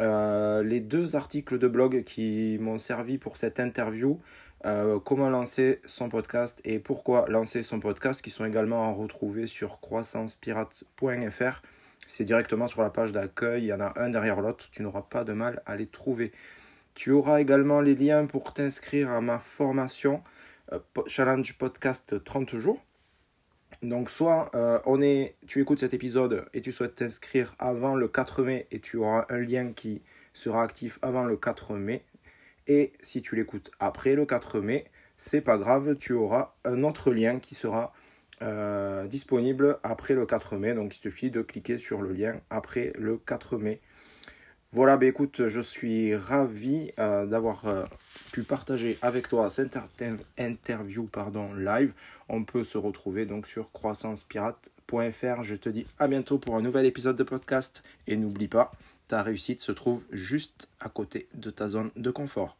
euh, les deux articles de blog qui m'ont servi pour cette interview. Euh, comment lancer son podcast et pourquoi lancer son podcast qui sont également à retrouver sur croissancepirate.fr. C'est directement sur la page d'accueil, il y en a un derrière l'autre, tu n'auras pas de mal à les trouver. Tu auras également les liens pour t'inscrire à ma formation euh, Challenge Podcast 30 jours. Donc soit euh, tu écoutes cet épisode et tu souhaites t'inscrire avant le 4 mai et tu auras un lien qui sera actif avant le 4 mai. Et si tu l'écoutes après le 4 mai, c'est pas grave, tu auras un autre lien qui sera euh, disponible après le 4 mai. Donc il suffit de cliquer sur le lien après le 4 mai. Voilà, bah écoute, je suis ravi euh, d'avoir euh, pu partager avec toi cette inter- interview pardon, live. On peut se retrouver donc sur croissancepirate.fr. Je te dis à bientôt pour un nouvel épisode de podcast. Et n'oublie pas, ta réussite se trouve juste à côté de ta zone de confort.